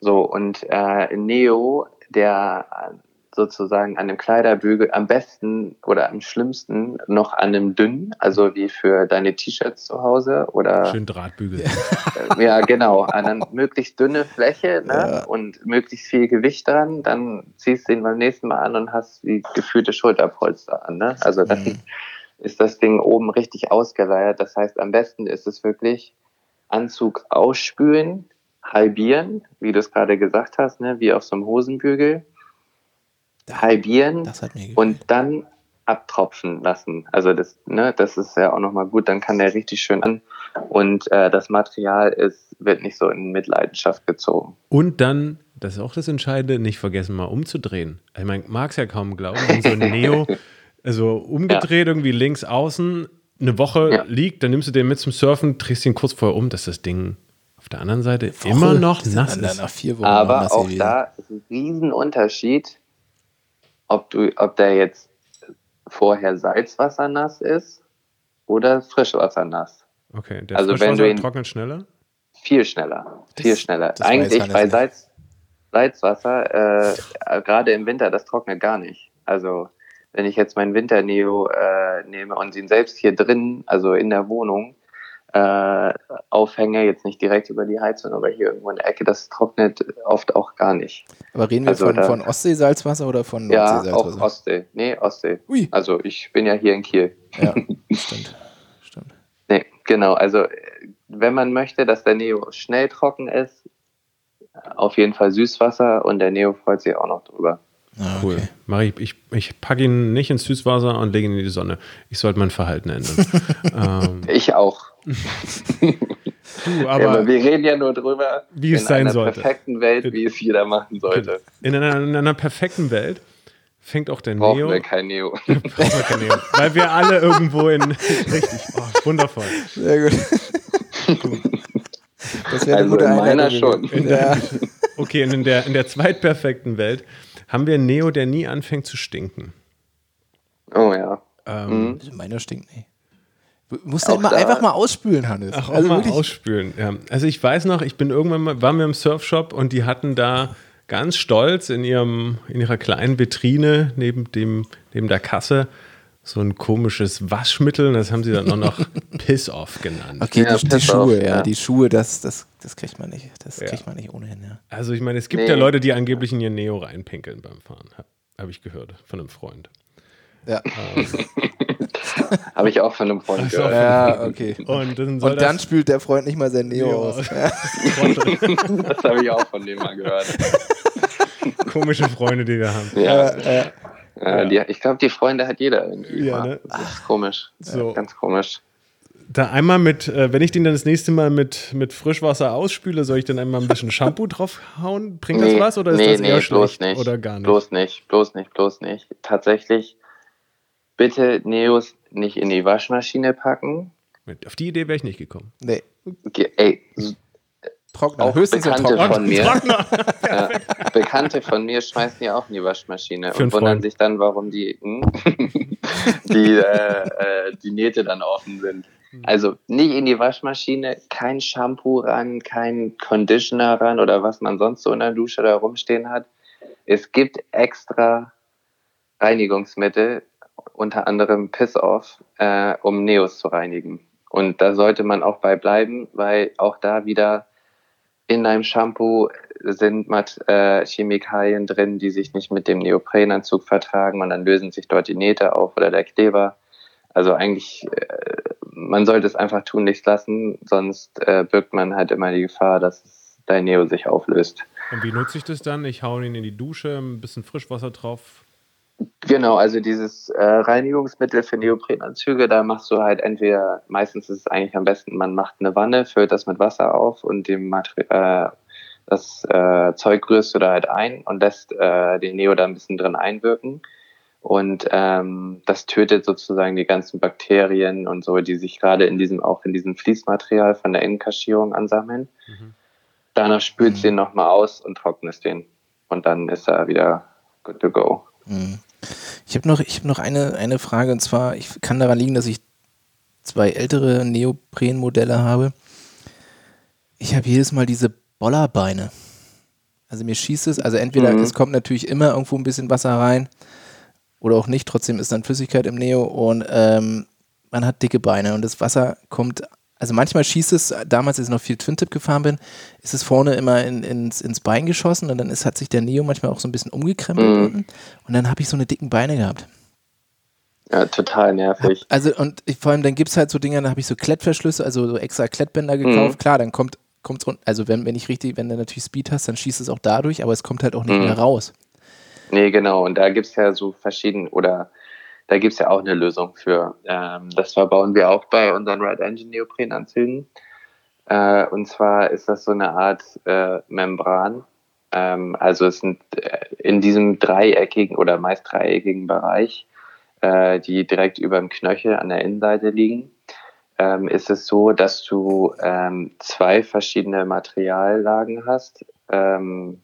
Speaker 3: So, und äh, Neo, der sozusagen an einem Kleiderbügel am besten oder am schlimmsten noch an einem dünnen, also wie für deine T-Shirts zu Hause oder
Speaker 2: schön Drahtbügel.
Speaker 3: Äh, ja, genau, an einer möglichst dünne Fläche ne? Ja. und möglichst viel Gewicht dran, dann ziehst du ihn beim nächsten Mal an und hast wie gefühlte Schulterpolster an. Ne? Also dann mhm. ist das Ding oben richtig ausgeleiert. Das heißt, am besten ist es wirklich Anzug ausspülen, halbieren, wie du es gerade gesagt hast, ne? wie auf so einem Hosenbügel halbieren und dann abtropfen lassen. Also das, ne, das ist ja auch nochmal gut, dann kann der richtig schön an und äh, das Material ist, wird nicht so in Mitleidenschaft gezogen.
Speaker 2: Und dann, das ist auch das Entscheidende, nicht vergessen mal umzudrehen. Ich meine, mag es ja kaum glauben, wenn so ein Neo, also umgedreht ja. irgendwie links außen, eine Woche ja. liegt, dann nimmst du den mit zum Surfen, drehst ihn kurz vorher um, dass das Ding auf der anderen Seite Woche, immer noch nass ist.
Speaker 3: Aber auch da ist ein Riesenunterschied ob du, ob der jetzt vorher Salzwasser nass ist oder Frischwasser nass.
Speaker 2: Okay, der also wenn du ihn trocknet schneller?
Speaker 3: Viel schneller, viel das, schneller. Das Eigentlich bei Salz, Salzwasser, äh, gerade im Winter, das trocknet gar nicht. Also wenn ich jetzt meinen Winterneo äh, nehme und ihn selbst hier drin, also in der Wohnung, äh, aufhänge, jetzt nicht direkt über die Heizung, aber hier irgendwo in der Ecke, das trocknet oft auch gar nicht.
Speaker 1: Aber reden wir also von, von Ostseesalzwasser oder von
Speaker 3: Nordseesalzwasser? Ja, auch Ostsee. Nee, Ostsee. Ui. Also ich bin ja hier in Kiel.
Speaker 1: Ja, stimmt. stimmt.
Speaker 3: Nee, genau. Also wenn man möchte, dass der Neo schnell trocken ist, auf jeden Fall Süßwasser und der Neo freut sich auch noch drüber.
Speaker 2: Ah, cool. Okay. Mach ich, ich, ich packe ihn nicht ins Süßwasser und lege ihn in die Sonne. Ich sollte mein Verhalten ändern.
Speaker 3: ähm. Ich auch. du, aber, ja, aber, wir reden ja nur drüber,
Speaker 2: wie es sein sollte.
Speaker 3: In einer perfekten Welt, wie es jeder machen sollte.
Speaker 2: In einer, in einer perfekten Welt fängt auch der
Speaker 3: Brauchen
Speaker 2: Neo.
Speaker 3: Wir kein Neo.
Speaker 2: Brauchen wir kein Neo. Weil wir alle irgendwo in. Richtig, oh, wundervoll.
Speaker 1: Sehr gut. gut.
Speaker 3: Das wäre also in meiner schon.
Speaker 2: In der, okay, und in der, in der zweitperfekten Welt haben wir einen Neo, der nie anfängt zu stinken.
Speaker 3: Oh ja.
Speaker 2: Ähm,
Speaker 1: mhm. Meiner stinkt nicht. Du musst halt mal einfach mal ausspülen, Hannes.
Speaker 2: Ach, also mal wirklich. ausspülen, ja. Also ich weiß noch, ich bin irgendwann mal, waren wir im Surfshop und die hatten da ganz stolz in ihrem, in ihrer kleinen Vitrine neben dem, neben der Kasse so ein komisches Waschmittel, das haben sie dann auch noch Piss-Off genannt.
Speaker 1: Okay, ja, die, die Schuhe, ja. ja. Die Schuhe, das, das, das kriegt man nicht. Das ja. kriegt man nicht ohnehin, ja.
Speaker 2: Also ich meine, es gibt nee. ja Leute, die angeblich in ihr Neo reinpinkeln beim Fahren. Habe hab ich gehört von einem Freund.
Speaker 1: Ja.
Speaker 3: Ähm. Habe ich auch von einem Freund gehört.
Speaker 1: Ja, okay.
Speaker 2: Und dann,
Speaker 1: Und dann spült der Freund nicht mal sein Neo, Neo aus.
Speaker 3: das habe ich auch von dem mal gehört.
Speaker 2: Komische Freunde, die wir haben.
Speaker 3: Ja.
Speaker 1: Äh, äh,
Speaker 3: Äh, die, ich glaube, die Freunde hat jeder irgendwie.
Speaker 2: Ja, ne?
Speaker 3: Das ist komisch.
Speaker 2: So.
Speaker 3: Ganz komisch.
Speaker 2: Da einmal mit, äh, wenn ich den dann das nächste Mal mit, mit Frischwasser ausspüle, soll ich dann einmal ein bisschen Shampoo draufhauen? Bringt das was oder ist
Speaker 3: nee,
Speaker 2: das eher
Speaker 3: nee,
Speaker 2: schlecht
Speaker 3: bloß nicht.
Speaker 2: oder gar nicht?
Speaker 3: Bloß nicht, bloß nicht, bloß nicht. Tatsächlich, bitte Neos nicht in die Waschmaschine packen.
Speaker 2: Auf die Idee wäre ich nicht gekommen.
Speaker 1: nee,
Speaker 3: Ge ey,
Speaker 1: Trockner.
Speaker 3: Auch
Speaker 1: Höchstens
Speaker 3: Bekannte
Speaker 1: Trockner.
Speaker 3: von mir.
Speaker 2: Trockner.
Speaker 3: äh, Bekannte von mir schmeißen die auch in die Waschmaschine
Speaker 2: Für
Speaker 3: und wundern
Speaker 2: Freund.
Speaker 3: sich dann, warum die, hm, die, äh, äh, die Nähte dann offen sind. Also nicht in die Waschmaschine, kein Shampoo ran, kein Conditioner ran oder was man sonst so in der Dusche da rumstehen hat. Es gibt extra Reinigungsmittel, unter anderem Piss-Off, äh, um Neos zu reinigen. Und da sollte man auch bei bleiben, weil auch da wieder in einem Shampoo sind äh, Chemikalien drin, die sich nicht mit dem Neoprenanzug vertragen und dann lösen sich dort die Nähte auf oder der Kleber. Also eigentlich, äh, man sollte es einfach tunlichst lassen, sonst äh, birgt man halt immer die Gefahr, dass dein Neo sich auflöst.
Speaker 2: Und wie nutze ich das dann? Ich hau ihn in die Dusche, ein bisschen Frischwasser drauf.
Speaker 3: Genau, also dieses äh, Reinigungsmittel für Neoprenanzüge, da machst du halt entweder, meistens ist es eigentlich am besten, man macht eine Wanne, füllt das mit Wasser auf und dem Materi äh, das äh, Zeug rührst du da halt ein und lässt äh, den Neo da ein bisschen drin einwirken. Und ähm, das tötet sozusagen die ganzen Bakterien und so, die sich gerade in diesem, auch in diesem Fließmaterial von der Innenkaschierung ansammeln.
Speaker 2: Mhm.
Speaker 3: Danach spülst du ihn nochmal aus und trocknest den. Und dann ist er wieder good to go.
Speaker 1: Mhm. Ich habe noch, ich hab noch eine, eine Frage und zwar, ich kann daran liegen, dass ich zwei ältere Neopren-Modelle habe. Ich habe jedes Mal diese Bollerbeine. Also mir schießt es, also entweder
Speaker 3: Mhm.
Speaker 1: es kommt natürlich immer irgendwo ein bisschen Wasser rein oder auch nicht, trotzdem ist dann Flüssigkeit im Neo und ähm, man hat dicke Beine und das Wasser kommt, also manchmal schießt es, damals als ich noch viel Twin-Tip gefahren bin, ist es vorne immer in, ins, ins Bein geschossen und dann ist, hat sich der Neo manchmal auch so ein bisschen umgekrempelt
Speaker 3: Mhm.
Speaker 1: unten und dann habe ich so eine dicken Beine gehabt.
Speaker 3: Ja, total nervig.
Speaker 1: Also und ich, vor allem dann gibt es halt so Dinge, da habe ich so Klettverschlüsse, also so extra Klettbänder gekauft.
Speaker 3: Mhm.
Speaker 1: Klar, dann kommt kommt's rund. Also wenn, wenn ich richtig, wenn du natürlich Speed hast, dann schießt es auch dadurch, aber es kommt halt auch nicht
Speaker 3: Mhm.
Speaker 1: mehr raus.
Speaker 3: Nee, genau. Und da gibt's ja so verschiedene, oder da gibt's ja auch eine Lösung für. Ähm, das verbauen wir auch bei unseren Red Engine Neoprenanzügen. Äh, und zwar ist das so eine Art äh, Membran. Ähm, also es sind äh, in diesem dreieckigen oder meist dreieckigen Bereich, äh, die direkt über dem Knöchel an der Innenseite liegen, ähm, ist es so, dass du ähm, zwei verschiedene Materiallagen hast. Ähm,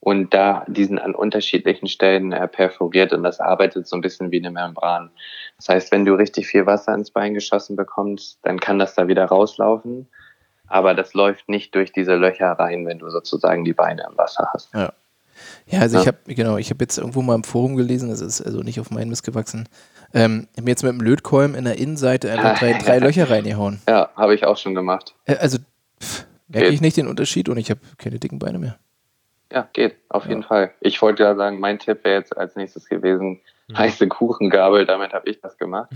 Speaker 3: und da diesen an unterschiedlichen Stellen äh, perforiert und das arbeitet so ein bisschen wie eine Membran. Das heißt, wenn du richtig viel Wasser ins Bein geschossen bekommst, dann kann das da wieder rauslaufen, aber das läuft nicht durch diese Löcher rein, wenn du sozusagen die Beine im Wasser hast.
Speaker 1: Ja. Ja, also
Speaker 3: Ja.
Speaker 1: ich habe, genau, ich habe jetzt irgendwo mal im Forum gelesen, das ist also nicht auf meinen Mist gewachsen. Ähm, ich habe mir jetzt mit dem Lötkolben in der Innenseite einfach drei, drei Löcher reingehauen.
Speaker 3: Ja, habe ich auch schon gemacht.
Speaker 1: Äh, also pff, merke ich nicht den Unterschied und ich habe keine dicken Beine mehr.
Speaker 3: Ja, geht, auf jeden Fall. Ich wollte ja sagen, mein Tipp wäre jetzt als nächstes gewesen, heiße Kuchengabel, damit habe ich das gemacht.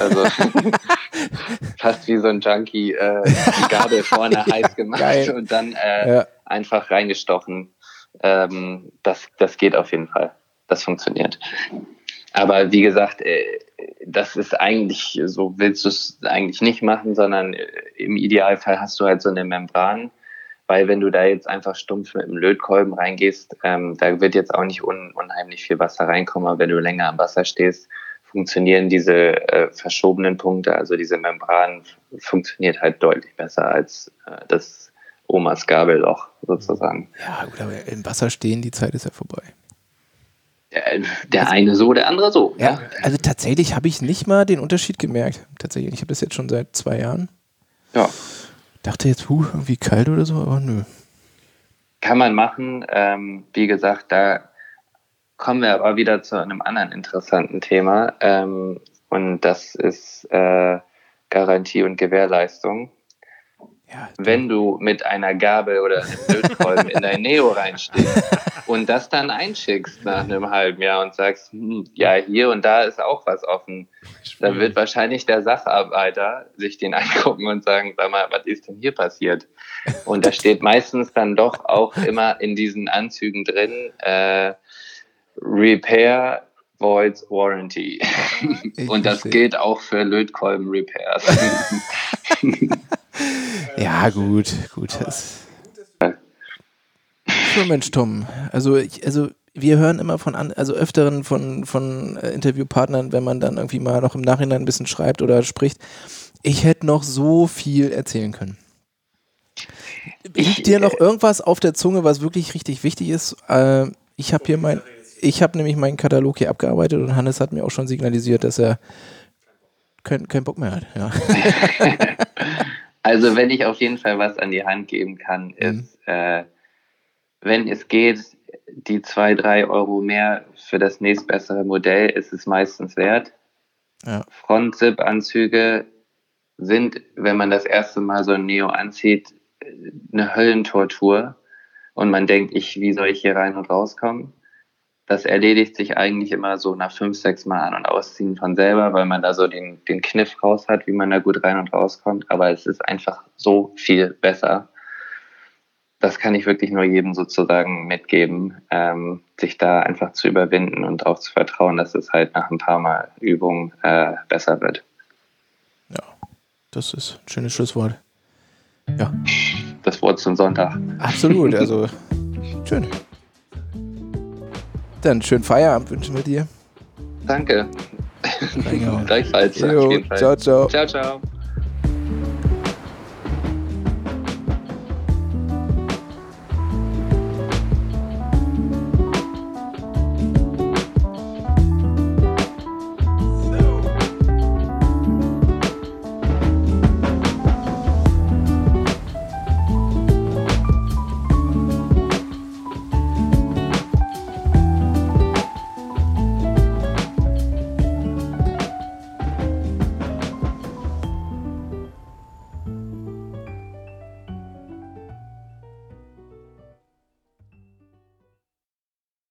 Speaker 3: Also fast wie so ein Junkie, äh, die Gabel vorne heiß gemacht
Speaker 1: Geil.
Speaker 3: und dann äh,
Speaker 1: Ja.
Speaker 3: einfach reingestochen. Ähm, das, das geht auf jeden Fall. Das funktioniert. Aber wie gesagt, äh, das ist eigentlich, so willst du es eigentlich nicht machen, sondern äh, im Idealfall hast du halt so eine Membran, weil wenn du da jetzt einfach stumpf mit dem Lötkolben reingehst, ähm, da wird jetzt auch nicht un unheimlich viel Wasser reinkommen, aber wenn du länger am Wasser stehst, funktionieren diese äh, verschobenen Punkte, also diese Membran funktioniert halt deutlich besser als äh, das Omas Gabelloch sozusagen.
Speaker 1: Ja, gut, aber im Wasser stehen, die Zeit ist ja vorbei.
Speaker 3: Der, der eine so, der andere so.
Speaker 1: Ja, also tatsächlich habe ich nicht mal den Unterschied gemerkt. Tatsächlich, ich habe das jetzt schon seit zwei Jahren.
Speaker 3: ja.
Speaker 1: Dachte jetzt, huh, irgendwie kalt oder so, aber nö.
Speaker 3: Kann man machen. Ähm, wie gesagt, da kommen wir aber wieder zu einem anderen interessanten Thema. Ähm, und das ist äh, Garantie und Gewährleistung. Ja, wenn du mit einer Gabel oder einem Lötkolben in dein Neo reinstehst und das dann einschickst nach einem halben Jahr und sagst, hm, ja, hier und da ist auch was offen, dann wird wahrscheinlich der Sacharbeiter sich den angucken und sagen, sag mal, was ist denn hier passiert? Und da steht meistens dann doch auch immer in diesen Anzügen drin, äh, Repair Voids Warranty. Ich und das verstehe. gilt auch für Lötkolben-Repairs.
Speaker 1: Ja, gut, gut. Das so, Mensch, Tom. Also, ich, also wir hören immer von an, also öfteren von, von äh, Interviewpartnern, wenn man dann irgendwie mal noch im Nachhinein ein bisschen schreibt oder spricht, ich hätte noch so viel erzählen können. Liegt dir noch irgendwas auf der Zunge, was wirklich richtig wichtig ist? Äh, ich habe hier mein, ich habe nämlich meinen Katalog hier abgearbeitet und Hannes hat mir auch schon signalisiert, dass er keinen kein Bock mehr hat. Ja.
Speaker 3: also wenn ich auf jeden Fall was an die Hand geben kann, mhm. ist, mhm. äh, wenn es geht, die zwei, drei Euro mehr für das nächstbessere Modell ist es meistens wert. Ja. Front-Zip-Anzüge sind, wenn man das erste Mal so ein Neo anzieht, eine Höllentortur. Und man denkt, ich, wie soll ich hier rein und rauskommen? Das erledigt sich eigentlich immer so nach fünf, sechs Mal an- und ausziehen von selber, weil man da so den, den Kniff raus hat, wie man da gut rein und rauskommt. Aber es ist einfach so viel besser das kann ich wirklich nur jedem sozusagen mitgeben, ähm, sich da einfach zu überwinden und auch zu vertrauen, dass es halt nach ein paar Mal Übung äh, besser wird.
Speaker 1: Ja, das ist ein schönes Schlusswort. Ja.
Speaker 3: Das Wort zum Sonntag.
Speaker 1: Absolut, also schön. Dann schönen Feierabend wünschen wir dir.
Speaker 3: Danke. Gleichfalls. Jo,
Speaker 1: ciao, ciao.
Speaker 3: Ciao, ciao.